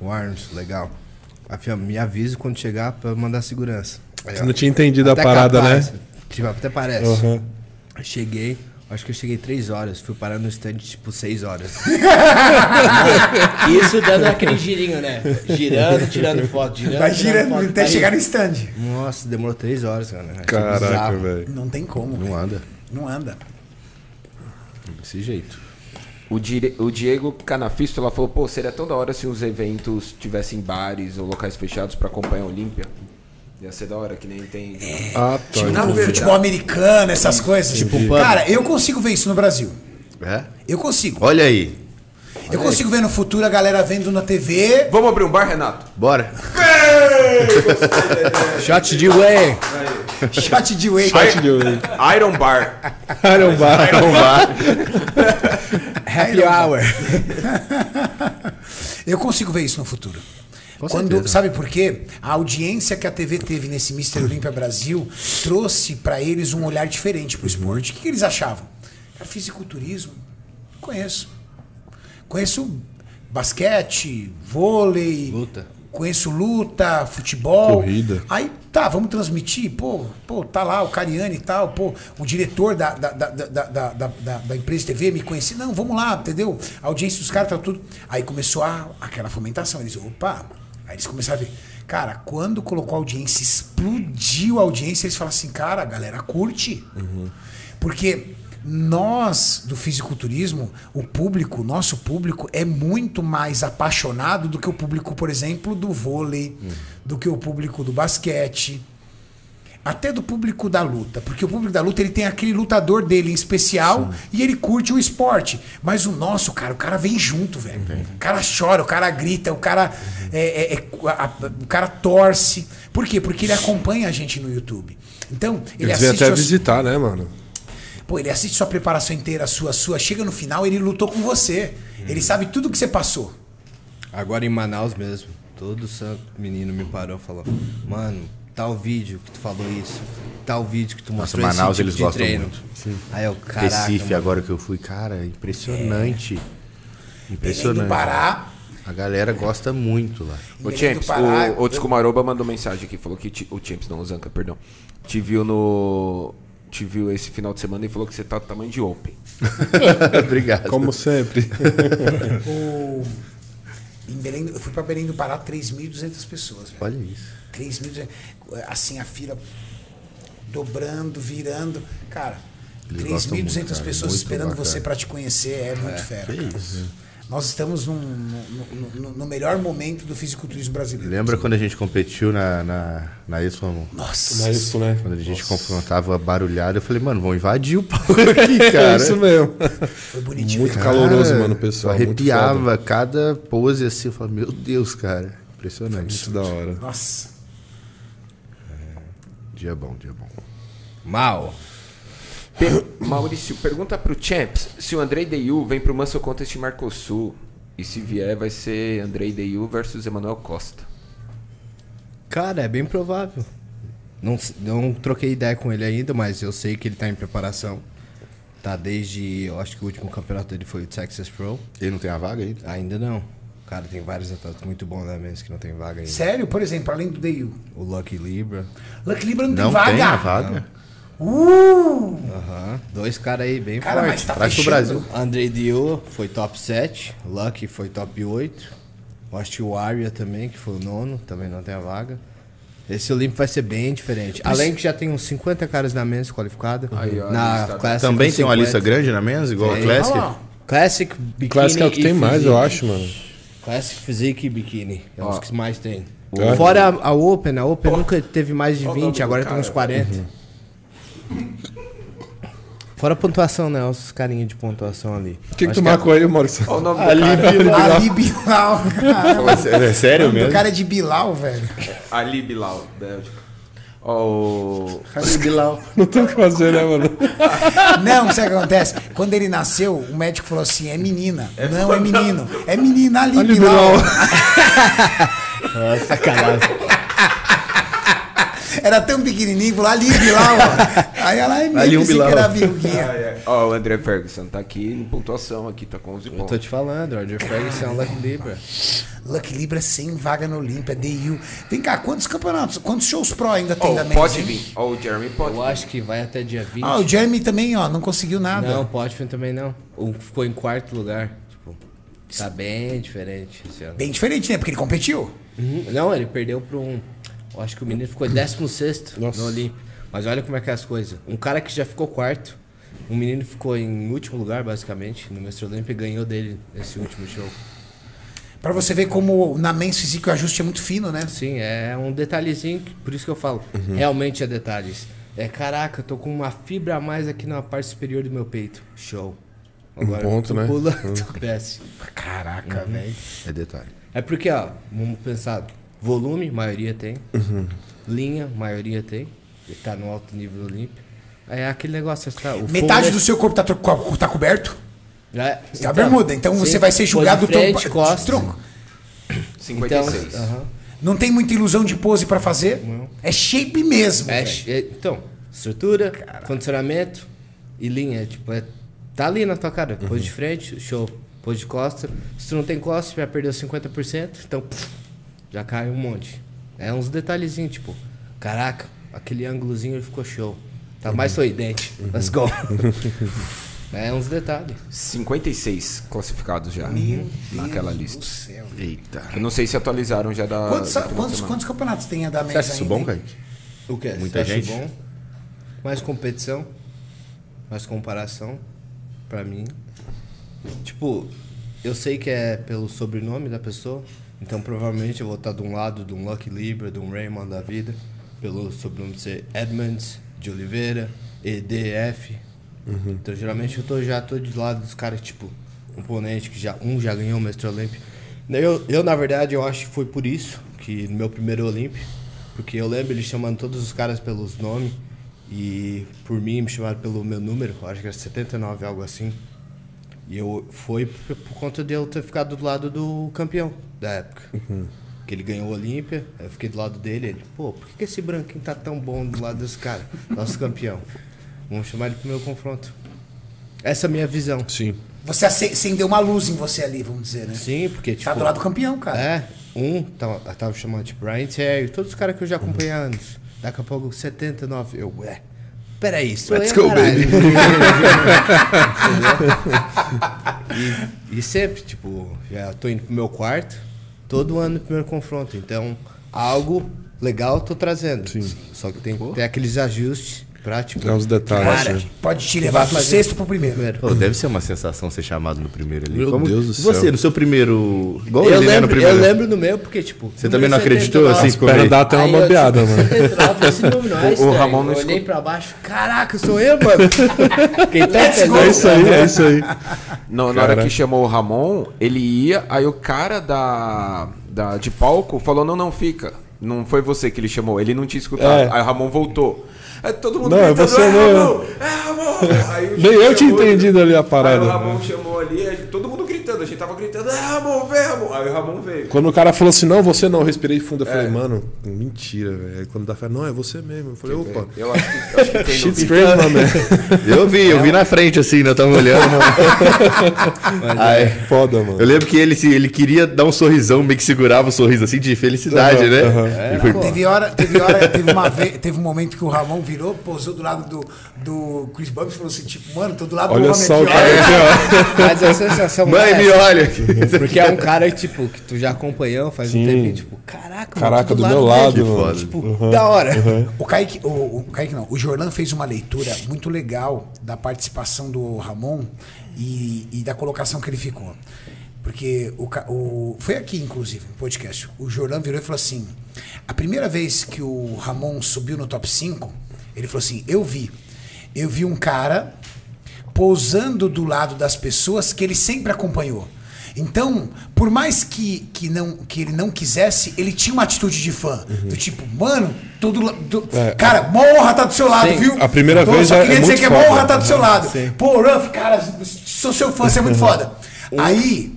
o Arnold, legal. Me avise quando chegar pra mandar segurança. Aí, Você ó, não tinha entendido até a parada, capaz, né? Tipo, até parece. Aham. Cheguei, acho que eu cheguei três horas. Fui parar no stand, tipo, seis horas. Isso dando aquele girinho, né? Girando, tirando foto, girando. Vai girando foto. até Aí- chegar no stand. Nossa, demorou três horas, cara. Achei Caraca, velho. Não tem como. Não velho. anda. Não anda. Desse jeito. O, Dire- o Diego Canafístula falou, pô, seria tão da hora se os eventos tivessem bares ou locais fechados pra acompanhar a Olímpia. Ia ser da hora, que nem tem. Ah, tá. Tipo, verdade- futebol americano, essas coisas. Tipo. Cara, eu consigo ver isso no Brasil. É? Eu consigo. Olha aí. Eu consigo ver no futuro a galera vendo na TV. Vamos abrir um bar, Renato? Bora. Shot de whey. Shot de whey. Chat de hoje. Iron Bar. Iron Bar. Happy hour. Eu consigo ver isso no futuro. Com Quando, certeza. sabe por quê? A audiência que a TV teve nesse Mr. Olímpia Brasil trouxe pra eles um olhar diferente pro esporte. O que, que eles achavam? Cara, fisiculturismo, conheço. Conheço basquete, vôlei, Luta. conheço luta, futebol. Corrida. Aí, tá, vamos transmitir. Pô, pô, tá lá o Cariani e tal. Pô, o diretor da, da, da, da, da, da, da- da empresa de TV me conhecia. Não, vamos lá, entendeu? A audiência dos caras tá tudo. Aí começou a, aquela fomentação. Eles, opa. Aí eles começaram a ver. Cara, quando colocou a audiência, explodiu a audiência, eles falaram assim, cara, a galera curte. Porque nós do fisiculturismo, o público, nosso público é muito mais apaixonado do que o público, por exemplo, do vôlei, do que o público do basquete, até do público da luta, porque o público da luta ele tem aquele lutador dele em especial e ele curte o esporte. Mas o nosso, cara, o cara vem junto, velho. O cara chora, o cara grita, o cara é, é- é- a- o cara torce. Por quê? Porque ele acompanha a gente no YouTube. Então, ele Eles assiste até os- visitar, né, mano? Pô, ele assiste sua preparação inteira, sua, sua. Chega no final, ele lutou com você. Ele sabe tudo que você passou. Agora em Manaus mesmo, todo santo menino me parou e falou: Mano, tal vídeo que tu falou isso, tal vídeo que tu Nossa, mostrou Manaus esse tipo eles de gostam treino. muito. Aí eu, caraca, Recife, mano. agora que eu fui, cara, impressionante. Belém Impressionante. do Pará. A galera gosta muito lá. O Champs, Pará, o, o Descumaroba mandou mensagem aqui, falou que. ti- O Champs, não, o Zanca, perdão. Te viu no. Te viu esse final de semana e falou que você tá do tamanho de Open. Obrigado. Como sempre. O... Em Belém, eu fui pra Belém do Pará, 3.200 pessoas. velho. Olha isso. 3.200. Assim, a fila dobrando, virando. Cara, Eles gostam muito, 3.200 cara, pessoas muito esperando bacana. você pra te conhecer. É muito fera. cara. Nós estamos num- no, no- no melhor momento do fisiculturismo brasileiro. Lembra quando a gente competiu na, na, na Expo, amor? Nossa. É isso, né? Quando a gente confrontava a barulhada, eu falei, mano, vão invadir o palco aqui, cara. É isso mesmo. Foi bonitinho. Muito cara. caloroso, mano, o pessoal. Arrepiava cada pose assim, eu falava, meu Deus, cara. Impressionante. Muito da hora. Nossa. Dia bom, dia bom. Mal. Per- Maurício, pergunta pro Champs se o Andrei Deyu vem pro Muscle Contest Mercosul. E se vier, vai ser Andrei Deyu versus Emanuel Costa. Cara, é bem provável. Não, não troquei ideia com ele ainda, mas eu sei que ele tá em preparação. Tá desde. Eu acho que o último campeonato dele foi o Texas Pro. Ele não tem a vaga ainda? Ainda não. Cara, tem vários atletas muito bons na mesa que não tem vaga ainda. Sério, por exemplo, além do DU. O Lucky Libra. Lucky Libra não, Não tem vaga. tem a vaga? Uh! Aham. Dois caras aí bem Cara, mas fortes. tá Traz pro. Brasil. Andrei Dio foi top 7. Lucky foi top 8. Eu acho que o Aria também, que foi o nono, também não tem a vaga. Esse Olimpo vai ser bem diferente. Além que já tem uns 50 caras na mesa qualificada. Aí, ó, a na Classic Também tem uma 50. lista grande na mesa, igual a Tem. Classic? Olha lá. Classic, Bikini Classic é o que tem mais, eu acho, mano. Classic Physique e Bikini. É os que mais tem. É? Fora a, a Open, a Open nunca teve mais de 20, agora tem uns 40. Fora a pontuação, né? Os carinhas de pontuação ali. O que, que Acho tu marcou aí, Maurício? Olha o nome do Ali, cara. Bilal. Ali Bilal, cara. É sério O mesmo? cara é de Bilal, velho. Ali Bilal, Bélgica. Ó, o... Bilal. Não tem o que fazer, né, mano? Não, sabe o que acontece? Quando ele nasceu, o médico falou assim: é menina. não, é menino. É menina ali, Ali, Bilal. Bilal. Nossa, sacanagem. Era tão pequenininho, falou ali, Bilal. ó. Aí ela é pensei que Bilal. era a Vilguinha. Ó, o André Ferguson tá aqui em pontuação, aqui tá com 11 Eu pontos. tô te falando, Roger Ferguson é um Lucky Libra. Lucky Libra sem vaga no Olímpia, DU. Vem cá, quantos campeonatos, quantos shows pro ainda tem Ó, da o pode vir. Ó, o Jeremy pode Eu vir. acho que vai até dia 20. Ah, o Jeremy também, ó, não conseguiu nada. Não, Potvin também não. O ficou em quarto lugar. Tipo, tá bem diferente. Bem diferente, né? Porque ele competiu. Uhum. Não, ele perdeu pra um. Eu acho que o menino ficou em 16 Nossa. no Olímpio. Mas olha como é que é as coisas. Um cara que já ficou quarto, um menino ficou em último lugar, basicamente, no Mestre Olímpio e ganhou dele nesse último show. Pra você ver como na Men's Physique o ajuste é muito fino, né? Sim, é um detalhezinho, por isso que eu falo. Realmente é detalhes. É, caraca, tô com uma fibra a mais aqui na parte superior do meu peito. Show. Agora ponto, tu né? pula, tu desce. Caraca, velho. É detalhe. É porque, ó, vamos pensar. Volume, maioria tem. Linha, maioria tem. Ele tá no alto nível olímpico. É aquele negócio, tá, o Metade do seu corpo tá, co- tá coberto. É, Você tá bermuda, então você vai ser julgado frente, tronco. costas. tronco. 56. Então, aham. Não tem muita ilusão de pose pra fazer. É shape mesmo. É, é, então, estrutura, condicionamento e linha. Tipo, é, tá ali na tua cara. Pose de frente, show. Pose de costa. Se tu não tem costa, já perdeu 50%, então pff, já cai um monte. É uns detalhezinhos, tipo, caraca, aquele ângulozinho ele ficou show. Tá mais sorridente. Let's go. é uns detalhes. 56 classificados já naquela lista. Do céu. Eita. Eu não sei se atualizaram já da. Quantos, de quantos, quantos campeonatos tem a da Você Men's acha isso ainda, bom? Kaique? O que? Muita gente? bom? Mais competição? Mas comparação, pra mim. Tipo, eu sei que é pelo sobrenome da pessoa. Então provavelmente eu vou estar de um lado de um Lucky Libra, de um Raymond da vida. Pelo sobrenome ser Edmonds, de Oliveira, EDF. Então geralmente eu tô, já tô de lado dos caras, tipo, componente que já um já ganhou o Mestre Olímpico. Eu, eu, na verdade, eu acho que foi por isso que no meu primeiro Olímpio, porque eu lembro eles chamando todos os caras pelos nomes e por mim me chamaram pelo meu número, acho que era 79, algo assim. E eu foi por, por conta de eu ter ficado do lado do campeão da época. Que ele ganhou o Olímpia, eu fiquei do lado dele, ele, pô, por que, que esse branquinho tá tão bom do lado desse cara? Nosso campeão. Vamos chamar ele pro meu confronto. Essa é a minha visão. Sim. Você ace- acendeu uma luz em você ali, vamos dizer, né? Sim, porque tipo. Tá do lado do campeão, cara. É, um tava, tava chamando tipo Brian Terry, todos os caras que eu já acompanhei há anos. Daqui a pouco 79. Eu, ué, peraí, sou Let's eu, go, caralho. Entendeu? e, e sempre, tipo, já tô indo pro meu quarto, todo ano no primeiro confronto. Então, algo legal eu tô trazendo. Sim. Só que tem que ter aqueles ajustes pra, tipo. É os detalhes, cara, né? Pode te levar do sexto pro primeiro. primeiro. Pô, deve ser uma sensação ser chamado no primeiro ali. Meu Deus do E céu. Você, no seu primeiro. Igual Eu ele, né, no lembro, primeiro. eu lembro no meu, porque, tipo. Você também não acreditou, 79, assim, As pernas dá até uma Aí eu, bobeada, tipo, mano. 79, esse número não é O-. Ramon não Eu olhei pra baixo, caraca, sou eu, mano. Quem tá. É isso aí, é isso aí. Não, na hora que chamou o Ramon, ele ia, aí o cara da, da de palco falou: não, não, fica. Não foi você que ele chamou, ele não tinha escutado. É. Aí o Ramon voltou. Aí todo mundo Não, é gritando, você é mesmo." Ramon, é Ramon. Aí Nem eu tinha entendido ali a Aí parada. o Ramon chamou ali, aí todo mundo gritando, a gente tava gritando, é Ramon, vem Ramon. Aí o Ramon veio. Quando o cara falou assim, não, você não, eu respirei fundo. Eu falei, mano, mentira, velho. Aí quando dá fé, não, é você mesmo. Eu falei, opa. Eu acho que, eu acho que tem no crazy, my man. Eu vi, eu vi na frente, assim, né? Eu tava olhando. Aí, Foda, mano. eu lembro que ele, se- ele queria dar um sorrisão, meio que segurava o sorriso assim de felicidade, Aham, né? aham. Ele foi, Teve hora, teve hora, teve uma vez, teve um momento que o Ramon virou, pousou do lado do, do Chris Bumps e falou assim, tipo, mano, tô do lado Olha do homem só o aqui, cara. Mas a sensação Mãe, é me olha. Porque é um cara, tipo, que tu já acompanhou faz Sim. um tempinho, tipo, caraca, Caraca, tô do meu lado, dele. mano. Tipo, da hora. O Kaique, o, o Kaique não, o Jordan fez uma leitura muito legal da participação do Ramon e, e da colocação que ele ficou. Porque o, o- foi aqui, inclusive, no podcast. O Jordan virou e falou assim: a primeira vez que o Ramon subiu no top 5, ele falou assim: eu vi. Eu vi um cara pousando do lado das pessoas que ele sempre acompanhou. Então, por mais que, que, não, que ele não quisesse, ele tinha uma atitude de fã. Do tipo, mano, todo do- É. cara, mó honra tá do seu lado, Sim. viu? A primeira Pô, vez só é- queria é dizer muito que é foda. honra tá do seu Uhum, lado. sim. Pô, Ruff, cara, sou seu fã, você é muito foda. Aí?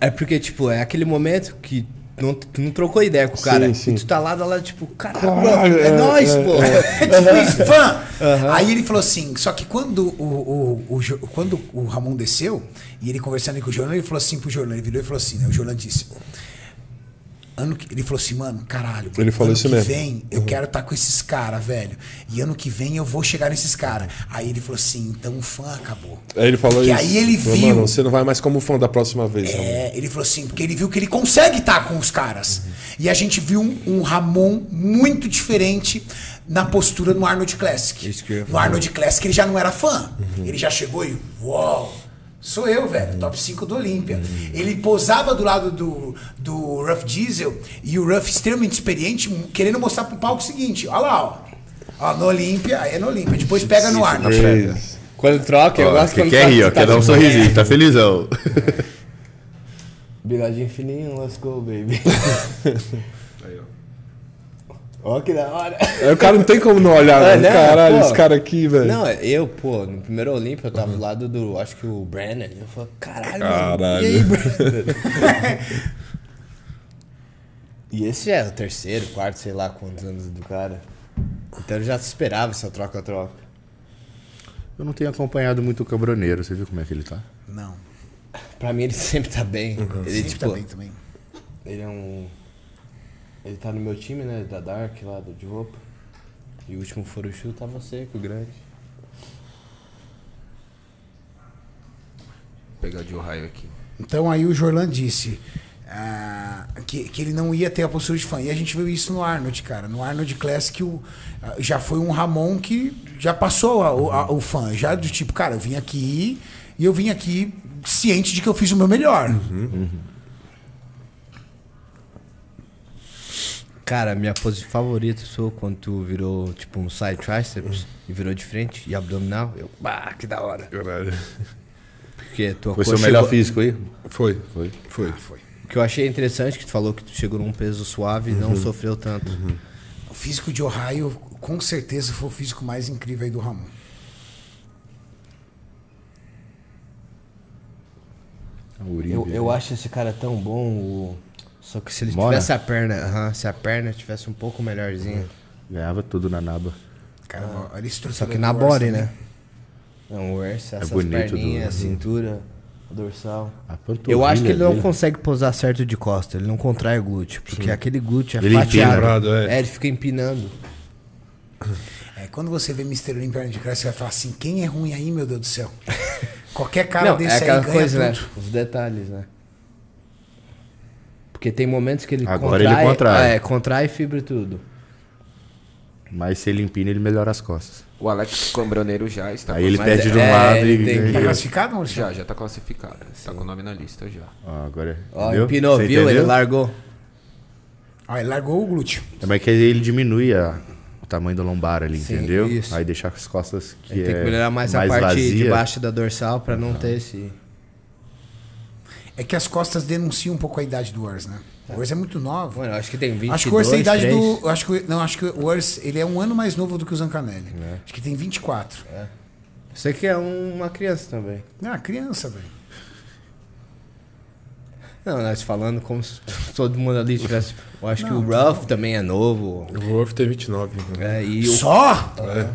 É porque, tipo, é aquele momento que não, tu não trocou ideia com o cara. sim. E tu tá lá, lá, tipo, caralho, é, é, nóis, é, pô. É tipo isso, fã. Aí ele falou assim, só que quando o, o, o quando o Ramon desceu, e ele conversando com o Jorlan, ele falou assim pro Jorlan, ele virou e falou assim, né? O Jorlan disse. Ano que, ele falou assim, mano, caralho. Ele falou ano isso que mesmo. vem eu quero estar com esses caras, velho. E ano que vem eu vou chegar nesses caras. Aí ele falou assim, então o fã acabou. Aí ele falou Que isso. aí ele viu. Mano, você não vai mais como fã da próxima vez. Ramon." É, ele falou assim, porque ele viu que ele consegue estar com os caras. E a gente viu um, um Ramon muito diferente na postura no Arnold Classic. No. Arnold Classic ele já não era fã. Ele já chegou e, uau, sou eu, velho, top 5 do Olímpia. Ele posava do lado do, do Ruff Diesel e o Ruff extremamente experiente, querendo mostrar pro palco o seguinte, olha lá, ó. Ó, no Olímpia, aí é no Olímpia. Depois pega no Arnold. Crazy. Quando troca, eu Ó, gosto que quando quer troca, rir, ó, tá quer dar um sorrisinho, tá felizão. Bigodinho fininho, let's go, baby. Ó, que da hora. Aí o cara não tem como não olhar, É, mano. né? Caralho, Pô. esse cara aqui, velho. Não, eu, pô, no primeiro Olímpio eu tava do lado do, acho que o Brandon. Eu falei, caralho, mano. Caralho. E aí, Brandon? e esse é o terceiro, quarto, sei lá quantos anos do cara. Então eu já esperava essa troca-troca. Eu não tenho acompanhado muito o Cabroneiro, você viu como é que ele tá? Não, Pra mim ele sempre tá bem. Ele, sempre tipo, também, também. ele é um. Ele tá no meu time, né? Da Dark lá do de roupa. E o último Furushu tava seco, grande. Vou pegar de raio aqui. Então aí o Jorlan disse: ah, que, que ele não ia ter a postura de fã. E a gente viu isso no Arnold, cara. No Arnold Classic o, ah, já foi um Ramon que já passou a- o, a- o fã. Já do tipo, cara, eu vim aqui e eu vim aqui ciente de que eu fiz o meu melhor. Cara, minha pose favorita sua quando tu virou tipo um side triceps e virou de frente e abdominal. Eu, bah, que da hora. Caralho. Porque tua Foi seu melhor chegou- físico aí? Foi. Foi. Foi. Foi. O que eu achei interessante que tu falou que tu chegou num peso suave e não sofreu tanto. O físico de Ohio, com certeza, foi o físico mais incrível aí do Ramon. Eu, eu acho esse cara tão bom. o- Só que se ele Mora? tivesse a perna, se a perna tivesse um pouco melhorzinha. Ganhava tudo na naba. Cara, olha a estrutura Só que na body, também. né? Não, o Urso, essas bonito perninhas, do- a cintura, a dorsal. A Eu acho que ele não dele. consegue posar certo de costa, ele não contrai o glúteo, porque aquele glúteo é Ele fatiado. é. É. ele fica empinando. É, quando você vê Mr. Olympia de Crash, você vai falar assim, quem é ruim aí, meu Deus do céu? Qualquer cara não, desse é aí aquela ganha coisa, tudo. né? Os detalhes, né? Porque tem momentos que ele Agora contrai, ele contrai. É, contrai fibra e tudo. Mas se ele empina, ele melhora as costas. O Alex Cambroneiro já está Aí ele perde é- de um é, lado ele e... tem- Tá classificado, Maurício? Já, já tá classificado. Tá com o nome na lista já. Ó, agora... Ó, entendeu? empinou, Você viu? Ele entendeu? largou. Ó, ele largou o glúteo. É, mas que ele diminui a- o tamanho da lombar ali, Sim, entendeu? isso. Aí deixar as costas que Ele é tem que melhorar mais, a parte vazia. de baixo da dorsal pra não ter esse. É que as costas denunciam um pouco a idade do Urs, né? O Urs é muito novo. Mano, acho que tem 22, Acho que o Urs tem a idade 3. do. Acho que, não, acho que o Urs ele é um ano mais novo do que o Zancanelli. Acho que tem 24. Você que é um- uma criança também. Ah, criança, velho. Não, nós falando como se todo mundo ali tivesse. Eu acho que o Ruff também é novo. O Wolf tem 29. né? É, e o. Só? É.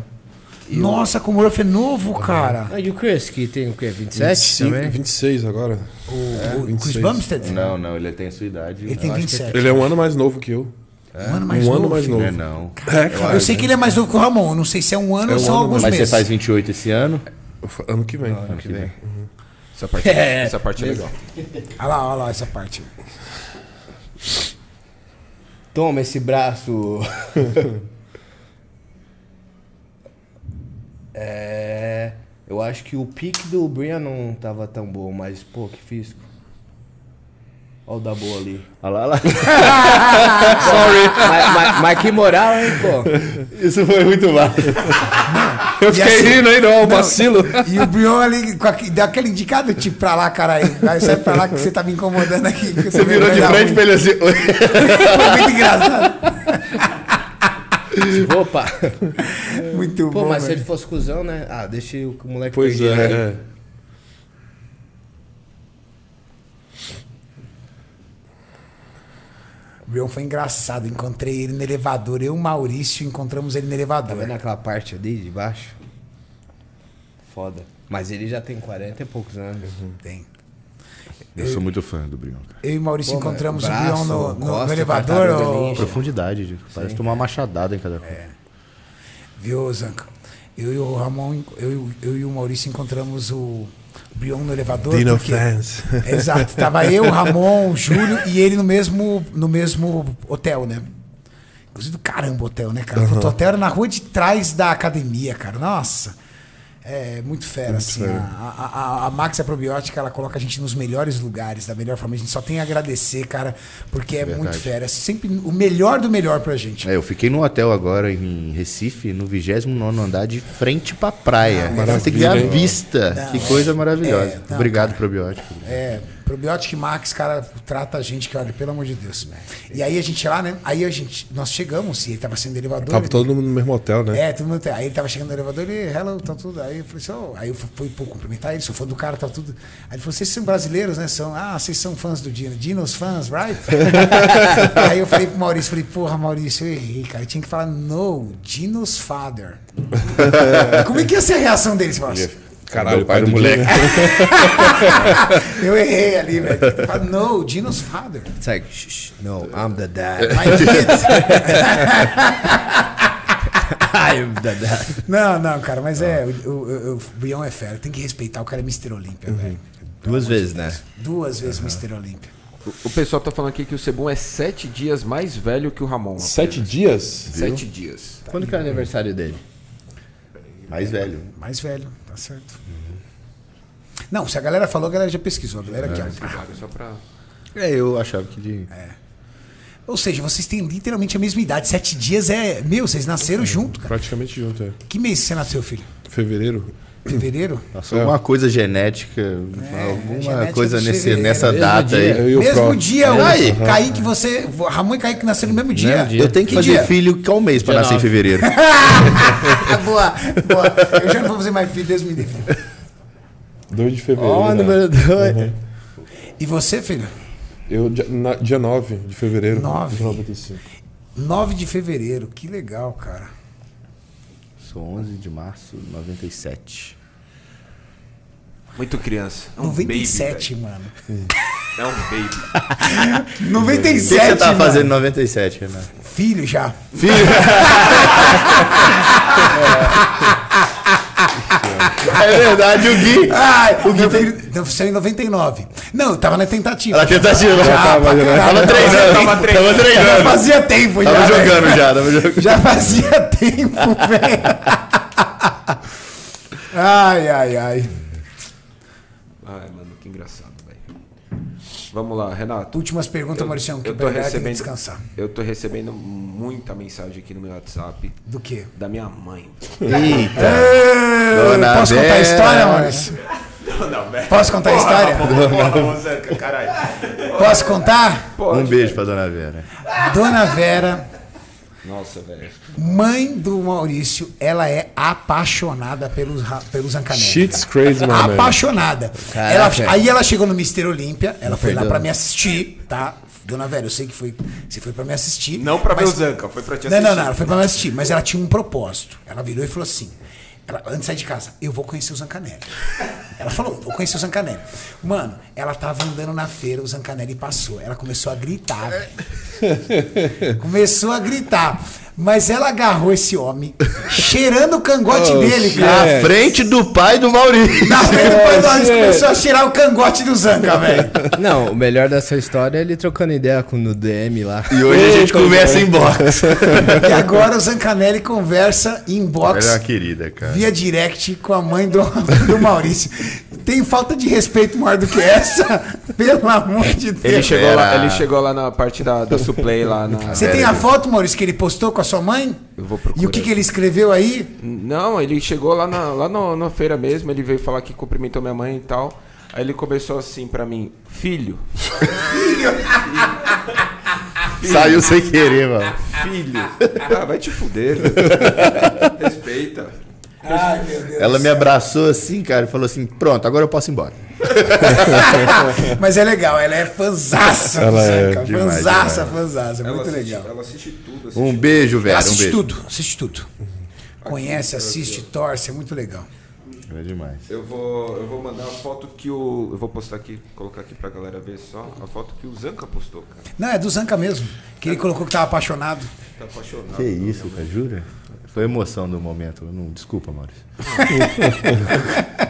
Nossa, como o Urs é novo, cara. Ah, e o Chris, que tem o quê? 27 25, também? 26 agora. O, o Chris 26. Bumstead? Não, não, ele tem a sua idade. Ele tem acho que 27. Ele é um ano mais novo que eu. Um ano mais um novo. ano mais novo. Não é não. É, cara. Eu sei que ele é mais novo que o Ramon. Eu não sei se é um ano É ou um são ano, alguns Mas meses. você faz 28 esse ano? Ano que vem. Ano que vem. Essa parte é, essa parte é legal. Olha lá, olha lá essa parte. Toma esse braço. é. Eu acho que o pique do Brian não tava tão bom, mas, pô, que físico. Olha o da boa ali. Olha lá, olha lá. mas, mas- mas que moral, hein, pô? Isso foi muito mal. Eu fiquei assim- rindo aí, não, o vacilo. E o Brion ali com aque- deu aquele indicado, tipo, pra lá, caralho. Vai sair pra lá que você tá me incomodando aqui. que Você virou de frente ruim. pra ele assim. Foi muito engraçado. Opa! Muito Pô, bom. mas se ele fosse cuzão, né? Ah, deixa o moleque Pois aí. é. O Brion foi engraçado. Encontrei ele no elevador. Eu e o Maurício encontramos ele no Tá elevador. vendo aquela parte ali de baixo? Foda. Mas ele já tem 40 e poucos anos. Tem. Eu sou muito fã do Brion, cara. Eu e o Maurício Pô, encontramos braço, o Brion no, no- costa, no elevador. ninja. Profundidade, gente. parece tomar uma machadada em cada coisa. Viu, Zanca? Eu e o Ramon, eu, e o- eu e o Maurício encontramos o Brion no elevador. Dino porque- fans. Exato. Tava eu, o Ramon, o Júlio e ele no mesmo, no mesmo hotel, né? Inclusive, caramba, hotel, né, cara? O hotel era na rua de trás da academia, cara. Nossa. É muito fera, assim. fera. A, a, a, a Max é probiótica, ela coloca a gente nos melhores lugares, da melhor forma. A gente só tem a agradecer, cara, porque é muito fera. É sempre o melhor do melhor pra gente. É, eu fiquei num hotel agora em Recife, no 29 andar, de frente pra praia. Ah, Você tem que ver a vista. Não, que é- coisa maravilhosa. é, não, Obrigado, cara. probiótico. É, Probiótica Max, cara, trata a gente que, olha, pelo amor de Deus. E aí a gente lá, né? Aí a gente, nós chegamos, e ele tava sendo elevador. Tava ele- todo mundo no mesmo hotel, né? É, todo mundo. Aí ele tava chegando no elevador e, hello, tá tudo. Aí eu falei assim, oh. aí eu fui pô, cumprimentar ele, sou fã do cara, tá tudo. Aí ele falou, vocês são brasileiros, né? São, ah, vocês são fãs do Dino. Dino's fãs, right? aí eu falei pro Maurício, falei, porra, Maurício, eu errei, cara. Eu tinha que falar, no, Dino's father. Como é que ia ser a reação dele, Maurício? Caralho, Meu pai do moleque. Eu errei ali, velho. No, Dino's father. It's like, shh, shh, no, I'm the dad. My kids. I'm the dad. Não, não, cara, mas é, o, o, o, o Bion é fera. Tem que respeitar, o cara é Mr. Olímpia, velho. Duas vezes, né? Duas vezes Mr. Olímpia. O- O pessoal tá falando aqui que o Cebum é sete dias mais velho que o Ramon. Sete dias? Sete dias. Quando que é o aniversário dele? Mais velho. Mais velho, tá certo. Não, se a galera falou, a galera já pesquisou. A galera ó. Obrigado, só pra... É, eu achava que de. Ou seja, vocês têm literalmente a mesma idade. Sete dias é. Meu, vocês nasceram junto, cara. Praticamente junto, é. Que mês você nasceu, filho? Fevereiro? Fevereiro? Nossa, alguma coisa genética, É, alguma genética coisa nesse, fevereiro. nessa Mesmo data dia. aí. Eu o mesmo Pro. dia, o Aí. Kaique, você. Ramon e Kaique nasceram no mesmo dia. Mesmo dia. Eu tenho que, Que fazer dia? filho que é um mês pra nascer em fevereiro. Boa, boa. Eu já não vou fazer mais filho, Deus me livre. 2 de fevereiro. Ó, né? número 2. Uhum. E você, filho? Eu, dia, na- dia 9 de fevereiro Nove. de 95. 9 de fevereiro. Que legal, cara. Sou 11 de março de 97. Muito criança. É um 97, baby, mano. É um baby. 97, O que você tá mano. fazendo em 97, Renato? Filho já. É verdade, o Gui. Ai, o meu filho nasceu em 99. Não, eu tava na tentativa. Ela tentativa. Já, tava, pra caralho. tava treinando. Tava Tava treinando. Já treinando. fazia tempo, Tava já. velho. jogando já, tava jogando. Já fazia tempo, velho. Ai, ai. Ai, mano, que engraçado, velho. Vamos lá, Renato. Últimas perguntas, Mauricião, que eu tô recebendo, descansar. eu tô recebendo muita mensagem aqui no meu WhatsApp Do quê? da minha mãe. Eita. Ê, Dona Posso contar a Vera. história, Maurício? Não, velho. Posso contar a história? Porra, caralho. Posso contar? Um beijo pra Dona Vera. Dona Vera, Nossa, velho. mãe do Maurício, ela é apaixonada pelos, pelos Zancanelli. Shit's crazy, my man. Apaixonada. Caraca. Ela- aí ela chegou no Mister Olímpia, ela foi lá perdeu. pra me assistir, tá? Dona Vera, eu sei que foi, você foi pra me assistir. Não pra ver mas- o Zanca, foi pra te Não, assistir. não, não, ela foi pra me assistir, mas ela tinha um propósito. Ela virou e falou assim: ela, antes de sair de casa, eu vou conhecer o Zancanelli. Ela falou, vou conhecer o Zancanelli. Mano, ela tava andando na feira, o Zancanelli passou. Ela começou a gritar, velho. Começou a gritar. Mas ela agarrou esse homem, cheirando o cangote Oh, dele, cara. À frente do pai do Maurício. Na frente do pai do Maurício, começou a cheirar o cangote do Zanca, velho. Não, o melhor dessa história é ele trocando ideia com no DM lá. E hoje a gente começa em box. E agora o Zancanelli conversa em box. Ela é uma querida, cara. via direct com a mãe do, do Maurício. Tem falta de respeito maior do que essa? Pelo amor de Deus. Ele chegou, lá, ele chegou lá na parte da, da Suplay lá na. Você tem a foto, Maurício, que ele postou com a sua mãe? Eu vou procurar. E o que, que ele escreveu aí? Não, ele chegou lá na, lá no- na feira mesmo, ele veio falar que cumprimentou minha mãe e tal. Aí ele começou assim pra mim, filho, Saiu sem querer, mano. filho. Ah, vai te fuder. Respeita. Ai, meu Deus. Ela me abraçou assim, cara, e falou assim: pronto, agora eu posso ir embora. Mas é legal, ela é fanzaça. Ela é Zanca, demais, fanzaça, demais. fanzaça. Ela Muito assiste, legal. ela assiste tudo. Assiste Um beijo, velho. Um assiste beijo. tudo, assiste tudo. Conhece, assiste, torce, é muito legal. É demais. Eu vou, eu vou mandar a foto que o. Eu vou postar aqui, colocar aqui pra galera ver só. A foto que o Zanca postou, cara. Não, é do Zanca mesmo. Que ele colocou que tava apaixonado. Tá apaixonado. Que isso, cara, jura? Foi a emoção do momento. Não, desculpa, Maurício.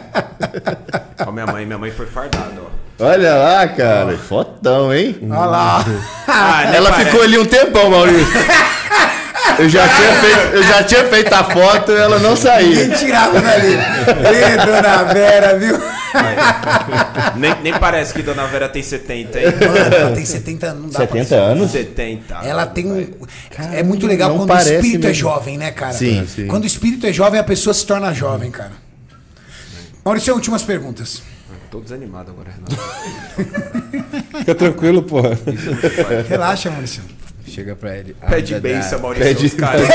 Ó, minha mãe, minha mãe foi fardada, ó. Olha lá, cara. Fotão, hein? Olha lá. Ah, Ela parece. ficou ali um tempão, Maurício. Eu já, tinha feito, eu já tinha feito a foto e ela não saía. Quem tirava dali? Ê, dona Vera, viu? Nem, nem parece que Dona Vera tem 70, hein? Mano, ela tem 70 anos, não dá 70 pra... anos? 70. Ela tem um. é muito legal quando o espírito é mesmo. jovem, né, cara? Sim, sim. Quando o espírito é jovem, a pessoa se torna jovem, cara. Maurício, últimas perguntas. Tô desanimado agora, Renato. Fica tranquilo, porra. Relaxa, Maurício. Chega pra ele. ah, Pede Dadá. benção, Maurício. Pede- os caras.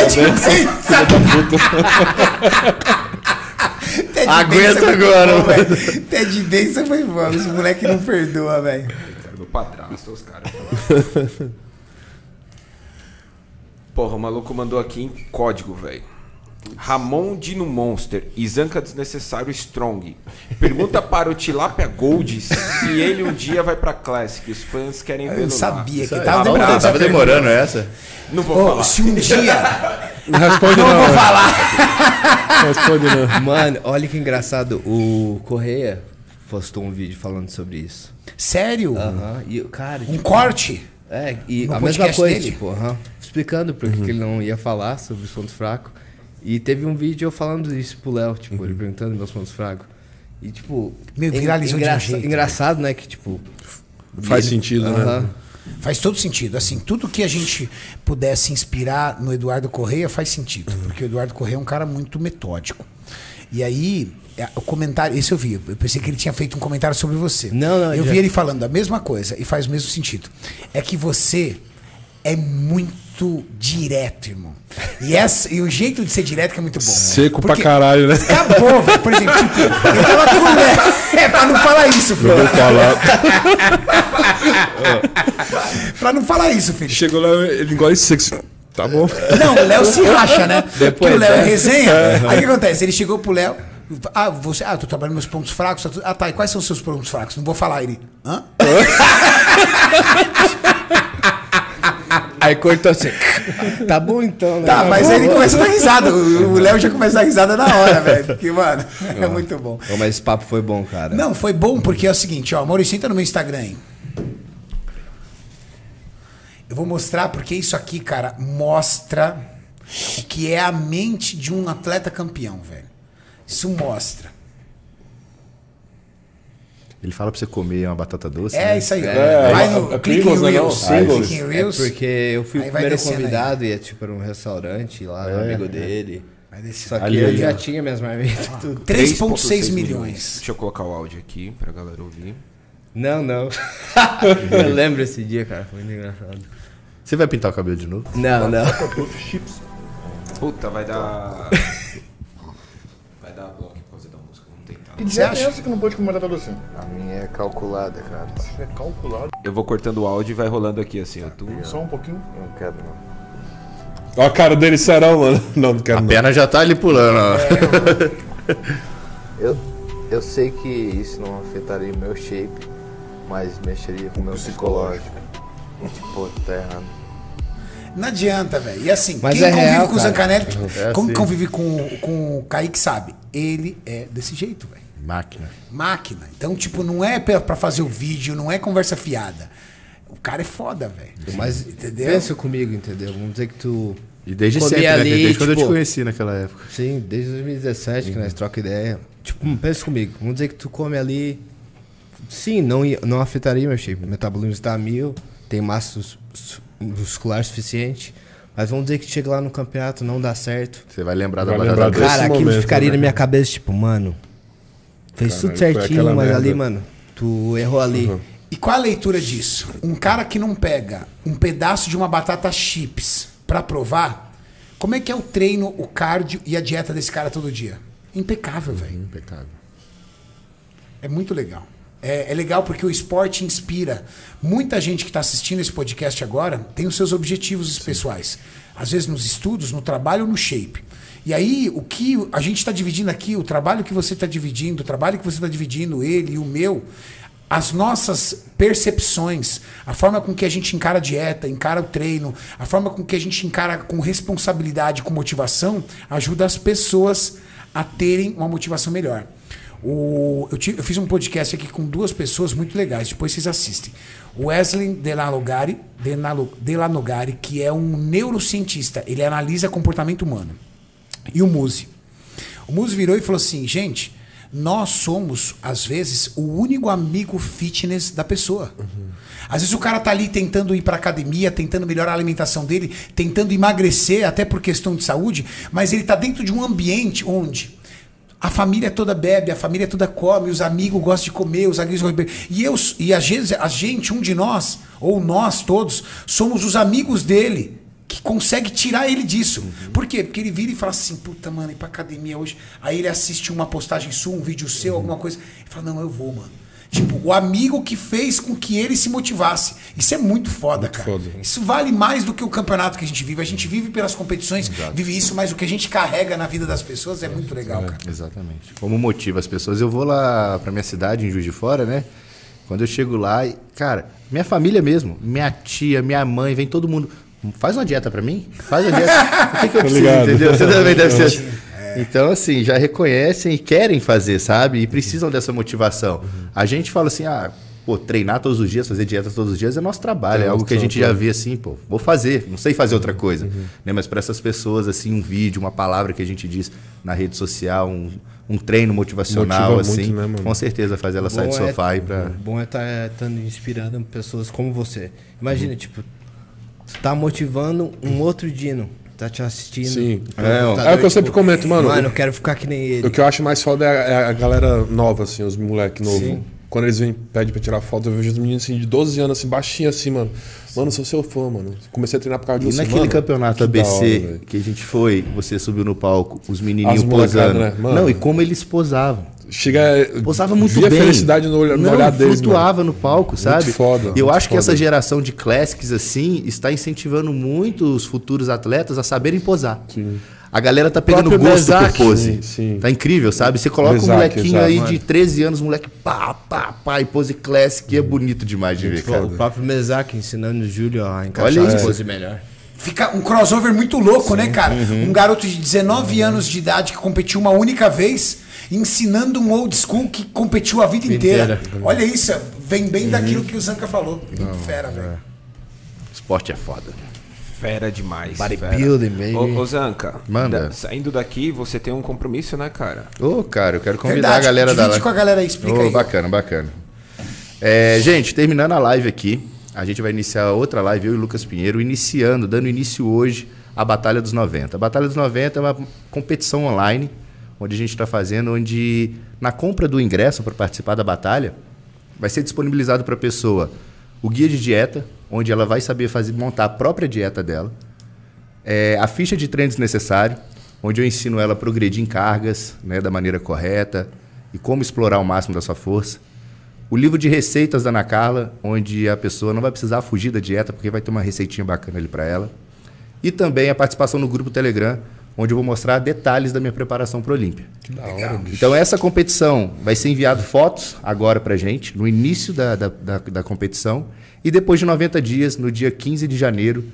Pede Aguenta benção, foi agora, bom, velho. Pede benção foi bom. Os moleque não perdoa, velho. Cara, Meu padrasto, os caras. Porra, o maluco mandou aqui em código, velho. Ramon Dino Monster e Zanca Desnecessário Strong. Pergunta para o Tilapia Gold se ele um dia vai pra Classic. Os fãs querem vê-lo Eu lá. sabia que Tava tava demorando, demorando. tava demorando essa. Não vou Ô, falar. se um dia. Não responde Não não. vou falar. Não responde não. Mano, olha que engraçado. O Correia postou um vídeo falando sobre isso. Sério? Aham. E, cara, Um tipo, corte? É, e No a mesma coisa, dele? tipo, aham, explicando por que que ele não ia falar sobre os pontos fracos. E teve um vídeo eu falando isso pro Léo, tipo, ele perguntando meus pontos fracos. E, tipo, Meu, viralizou de um engraça- jeito, engraçado, né, que, tipo... Faz ele- sentido, né? Aham. Faz todo sentido. Assim, tudo que a gente pudesse inspirar no Eduardo Correia faz sentido. Porque o Eduardo Correia é um cara muito metódico. E aí, é, o comentário, esse eu vi. Eu pensei que ele tinha feito um comentário sobre você. Não, não, Eu já- vi ele falando a mesma coisa e faz o mesmo sentido. É que você é muito direto, irmão. E, essa, e o jeito de ser direto que é muito bom. Seco pra caralho, né? Acabou, velho. Por exemplo, tipo, eu tava com Léo. É, pra não falar isso, filho. Vou falar. Pra não falar isso, filho. Chegou lá, ele engole seco. Tá bom. Não, o Léo se racha, né? Depois, Porque o Léo é né? resenha. Aí o que acontece? Ele chegou pro Léo. Ah, você. Ah, tô trabalhando meus pontos fracos. tá Ah, tá. E quais são os seus pontos fracos? Não vou falar. Ele. Hã? Aí cortou assim. tá bom então, né? Tá, mas aí ele começa a dar risada. O o Léo já começa a dar risada na hora, velho. Porque, mano, é muito bom. Ô, mas esse papo foi bom, cara. Não, foi bom porque é o seguinte, ó. Maurício, entra no meu Instagram aí. Eu vou mostrar porque isso aqui, cara, mostra o que é a mente de um atleta campeão, velho. Isso mostra. Ele fala pra você comer uma batata doce. É né? isso aí. É, vai é, no é click né, não? Reels. Click em É Reels. porque eu fui o Aí vai primeiro descendo aí. convidado e é tipo era um restaurante lá, um amigo dele. Vai descer. Só que Ali, eu ali, já ó. tinha minhas marmitas e tudo. 3,6 milhões. Deixa eu colocar o áudio aqui pra galera ouvir. Não, não. eu lembro esse dia, cara. Foi muito engraçado. Você vai pintar o cabelo de novo? Não, não. Puta, vai dar. vai dar bloco por causa da música. Vamos tentar. O que você acha? essa que não pode comer batata doce? A minha é calculada, cara. É calculado. Eu vou cortando o áudio e vai rolando aqui assim, ó. Tu... Só um pouquinho. Não quero, não. Ó a cara dele, serão, mano. Não, não quero A não. perna já tá ali pulando, ó. Eu, eu sei que isso não afetaria o meu shape, mas mexeria com o meu psicológico. E, tipo, tá errado. Não adianta, velho. E assim, Mas quem é convive real, com o. Zancanelli, É como assim. convive com, com o Kaique sabe, ele é desse jeito, velho. Máquina. Máquina. Então, tipo, não é pra pra fazer o vídeo, não é conversa fiada. O cara é foda, velho. Mas Entendeu? pensa comigo, entendeu? Vamos dizer que tu. E desde sempre, né? ali, Desde quando eu te tipo- conheci naquela época. Sim, desde 2017 que nós troca ideia. Tipo, pensa comigo. Vamos dizer que tu come ali. Sim, não, não afetaria meu shape. Metabolismo está a mil, tem massa muscular suficiente. Mas vamos dizer que chega lá no campeonato, não dá certo. Você vai lembrar da Vai batata lembrar Cara, aquilo momento, ficaria né? na minha cabeça, tipo, mano. Fez Caralho, tudo certinho, mas ali, merda. mano, tu errou ali. E qual a leitura disso? Um cara que não pega um pedaço de uma batata chips pra provar, como é que é o treino, o cardio e a dieta desse cara todo dia? Impecável, velho. Impecável. É muito legal. É, é legal porque o esporte inspira. Muita gente que está assistindo esse podcast agora tem os seus objetivos pessoais. Às vezes nos estudos, no trabalho ou no shape. E aí, o que a gente está dividindo aqui, o trabalho que você está dividindo, o trabalho que você está dividindo, ele e o meu, as nossas percepções, a forma com que a gente encara a dieta, encara o treino, a forma com que a gente encara com responsabilidade, com motivação, ajuda as pessoas a terem uma motivação melhor. O- eu, ti- eu fiz um podcast aqui com duas pessoas muito legais, depois vocês assistem. O Wesley Delanogari, Delanogari, que é um neurocientista, ele analisa comportamento humano. E o Muzi. O Muzi virou e falou assim: gente, nós somos, às vezes, o único amigo fitness da pessoa. Às vezes o cara tá ali tentando ir pra academia, tentando melhorar a alimentação dele, tentando emagrecer, até por questão de saúde, mas ele tá dentro de um ambiente onde a família toda bebe, a família toda come, os amigos gostam de comer, os amigos gostam de beber. E, eu, e às vezes a gente, um de nós, ou nós todos, somos os amigos dele que consegue tirar ele disso. Por quê? Porque ele vira e fala assim, puta, mano, ir pra academia hoje. Aí ele assiste uma postagem sua, um vídeo seu, alguma coisa. E fala, não, eu vou, mano. Tipo, o amigo que fez com que ele se motivasse. Isso é muito foda, cara. foda. Isso vale mais do que o campeonato que a gente vive. A gente vive pelas competições, vive isso, mas o que a gente carrega na vida das pessoas é muito legal, cara. Exatamente. Como motiva as pessoas? Eu vou lá pra minha cidade, em Juiz de Fora, né? Quando eu chego lá, e, cara, minha família mesmo, minha tia, minha mãe, vem todo mundo. Faz uma dieta pra mim? Faz uma dieta. O que, que eu preciso, ligado. entendeu? Você também deve ser assim. Então, assim, já reconhecem e querem fazer, sabe? E precisam dessa motivação. A gente fala assim, ah, pô, treinar todos os dias, fazer dieta todos os dias é nosso trabalho. É, É algo que a gente já vê assim, pô, vou fazer, não sei fazer outra coisa. Né? Mas para essas pessoas, assim, um vídeo, uma palavra que a gente diz na rede social, um, um treino motivacional, Motiva muito, assim, né, mano? com certeza fazer ela sair do é- sofá e pra. O bom é estar inspirando pessoas como você. Imagina, tipo, tu tá motivando um outro Dino. Tá te assistindo. Sim. É, doido, é o que eu tipo, sempre comento, mano. Mano, eu quero ficar que nem ele. O que eu acho mais foda é a, é a galera nova, assim, os moleque novo. Sim. Quando eles vêm, pedem pra tirar foto, eu vejo os meninos assim, de 12 anos, assim, baixinho assim, mano. Mano, sou seu fã, mano. Comecei a treinar por causa de E naquele mano, campeonato que ABC hora, que a gente foi, você subiu no palco, os menininhos posando. né? Mano. Não, e como eles posavam. Chega. Posava muito via bem. a felicidade no, olho- no Não, olhar deles, mano. flutuava no palco, sabe? foda, E eu muito acho que foda. essa geração de classics assim está incentivando muito os futuros atletas a saberem posar. A galera tá pegando gosto Bezak. por pose. Sim, sim. Tá incrível, sabe? Você coloca um Bezak, molequinho exato, aí mano. de 13 anos, moleque pá, pá, pá, e pose classic, e é bonito demais de ver, cara. O próprio Mesak ensinando o Júlio a encaixar Olha as poses melhor. Fica um crossover muito louco, né, cara? Um garoto de 19 anos de idade que competiu uma única vez, ensinando um old school que competiu a vida inteira. Olha isso, vem bem daquilo que o Zanca falou. Muito fera, velho. Esporte é foda. Fera demais. Bodybuilding, baby. Ô, ô Zanca, Manda. da- saindo daqui, você tem um compromisso, né, cara? Ô, cara, eu quero convidar Verdade, a galera da divide com a galera aí, explica Ô, aí. Bacana, bacana. É, gente, terminando a live aqui, a gente vai iniciar outra live, eu e o Lucas Pinheiro, iniciando, dando início hoje à Batalha dos 90. A Batalha dos 90 é uma competição online, onde a gente está fazendo, onde na compra do ingresso para participar da batalha, vai ser disponibilizado para a pessoa o guia de dieta, onde ela vai saber fazer, montar a própria dieta dela, é, a ficha de treino desnecessário, onde eu ensino ela a progredir em cargas né, da maneira correta e como explorar o máximo da sua força. O livro de receitas da Ana Carla, onde a pessoa não vai precisar fugir da dieta, porque vai ter uma receitinha bacana ali para ela. E também a participação no grupo Telegram, onde eu vou mostrar detalhes da minha preparação para o Olímpia. Então essa competição vai ser enviado fotos agora pra gente, no início da, da, da, da competição. E depois de 90 dias, no dia 15 de janeiro,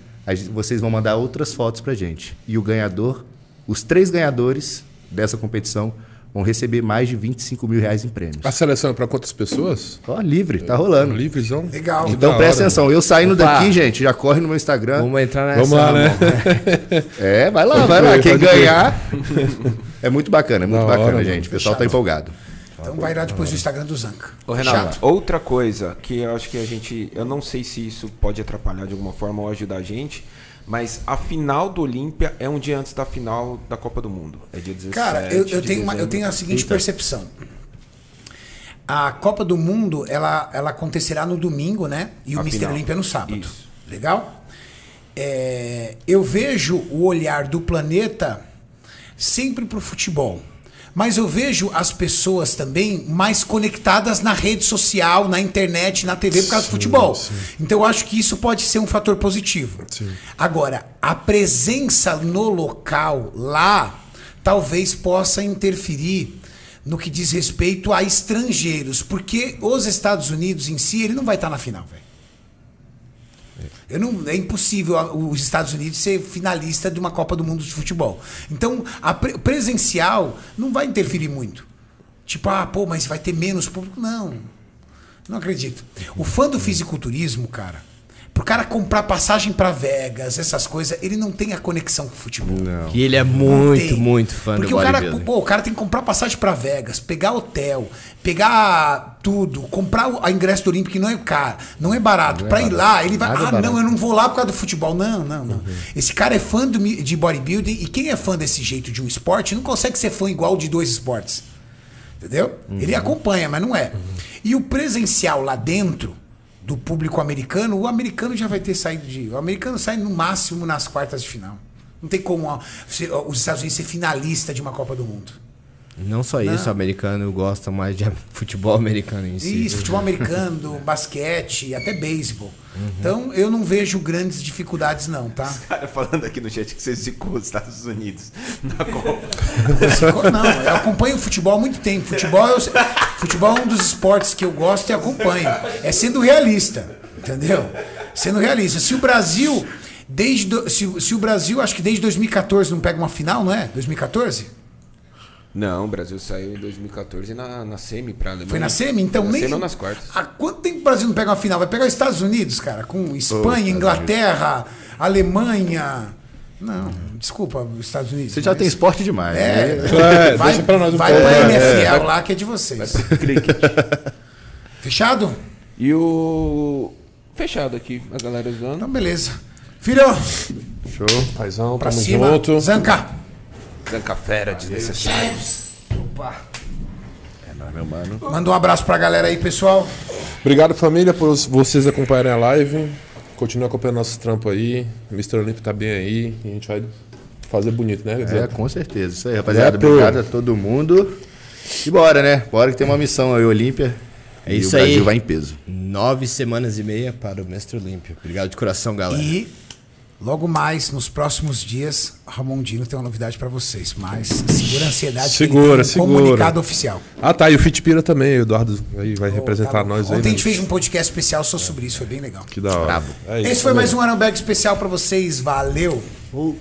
vocês vão mandar outras fotos pra gente. E o ganhador, os três ganhadores dessa competição, vão receber mais de 25 mil reais em prêmios. A seleção é pra quantas pessoas? Ó, livre, tá rolando. Livrezão? Legal. Então da presta hora, atenção, eu saindo Opa. daqui, gente, já corre no meu Instagram. Vamos entrar nessa. Vamos lá, né? É, vai lá, Pode vai lá. Quem ganhar. É muito bacana, é muito Da bacana, hora, gente. mano. O pessoal tá empolgado. Então vai lá depois do Instagram do Zanca. Ô, Renato, Chato. outra coisa que eu acho que a gente. Eu não sei se isso pode atrapalhar de alguma forma ou ajudar a gente, mas a final do Olímpia é um dia antes da final da Copa do Mundo. É dia 17. Cara, eu, eu de tenho, uma- eu tenho a seguinte percepção. A Copa do Mundo, ela, ela acontecerá no domingo, né? E o A Mr. final. Olímpia no sábado. Isso. Legal? É, eu vejo o olhar do planeta sempre pro futebol. Mas eu vejo as pessoas também mais conectadas na rede social, na internet, na TV por causa do futebol. Então eu acho que isso pode ser um fator positivo. Agora, a presença no local, lá, talvez possa interferir no que diz respeito a estrangeiros. Porque os Estados Unidos em si, ele não vai estar na final, velho. Eu não, é impossível os Estados Unidos ser finalista de uma Copa do Mundo de futebol. Então, a pre- presencial não vai interferir muito. Tipo, ah, pô, mas vai ter menos público. Não. Não acredito. O fã do fisiculturismo, cara, pro cara comprar passagem pra Vegas, essas coisas, ele não tem a conexão com o futebol. E ele é Não muito, muito fã Porque do o cara, bodybuilding. pô, o cara tem que comprar passagem pra Vegas, pegar hotel, pegar tudo, comprar o a ingresso do Olímpico, que não é caro, não é barato. pra ir lá, ele vai, Nada ah, barato. não, eu não vou lá por causa do futebol. Não, não, não. Esse cara é fã do de bodybuilding e quem é fã desse jeito de um esporte não consegue ser fã igual de dois esportes. Entendeu? Ele acompanha, mas não é. E o presencial lá dentro do público americano, o americano já vai ter saído de. O americano sai no máximo nas quartas de final. Não tem como os Estados Unidos ser finalista de uma Copa do Mundo. Não só isso, o americano gosta mais de futebol americano em si. Isso, futebol americano, basquete, até beisebol. Então eu não vejo grandes dificuldades, não, tá? Cara, falando aqui no chat que você zicou os Estados Unidos na Copa. Não, eu acompanho futebol há muito tempo. Futebol é, o- futebol é um dos esportes que eu gosto e acompanho. É sendo realista, entendeu? Sendo realista. Se o Brasil, desde do- se, o- se o Brasil, acho que desde 2014 não pega uma final, não é? 2014? Não, o Brasil saiu em 2014 na, na semi pra Alemanha. Foi na semi? Então na nem. Semi ou nas quartas. Há quanto tempo o Brasil não pega uma final? Vai pegar os Estados Unidos, cara, com Espanha, Inglaterra, Alemanha. Não, desculpa, os Estados Unidos. Você já mas- tem esporte demais. É, né? É, deixa pra nós um vai pouco, pra né? NFL É. lá que é de vocês. Cricket. Fechado? e o. Fechado aqui, a galera usando. Então, beleza. Filho, Show. Paizão, pra tamo cima. junto. Zanca. Zanca fera, desnecessário. É nóis, meu mano. Manda um abraço pra galera aí, pessoal. Obrigado, família, por vocês acompanharem a live. Continua acompanhando nosso trampo aí. Mr. Olímpio tá bem aí. E a gente vai fazer bonito, né? É, com certeza. Isso aí, rapaziada. É. Obrigado a todo mundo. E bora, né? Bora que tem uma missão aí, Olímpia. É e isso o Brasil aí. vai em peso. Nove semanas e meia para o Mestre Olímpio. Obrigado de coração, galera. E logo mais, nos próximos dias, Ramon Dino tem uma novidade pra vocês. Mas segura a ansiedade. que ele Segura, tem um segura. Comunicado oficial. Ah, tá. E o Fitpira também. O Eduardo aí vai representar Tá nós aí. Ontem a né? gente fez um podcast especial só sobre isso, foi bem legal. Que da hora. Brabo. É isso, Esse foi mais um Iron Bag especial pra vocês. Valeu! Ou-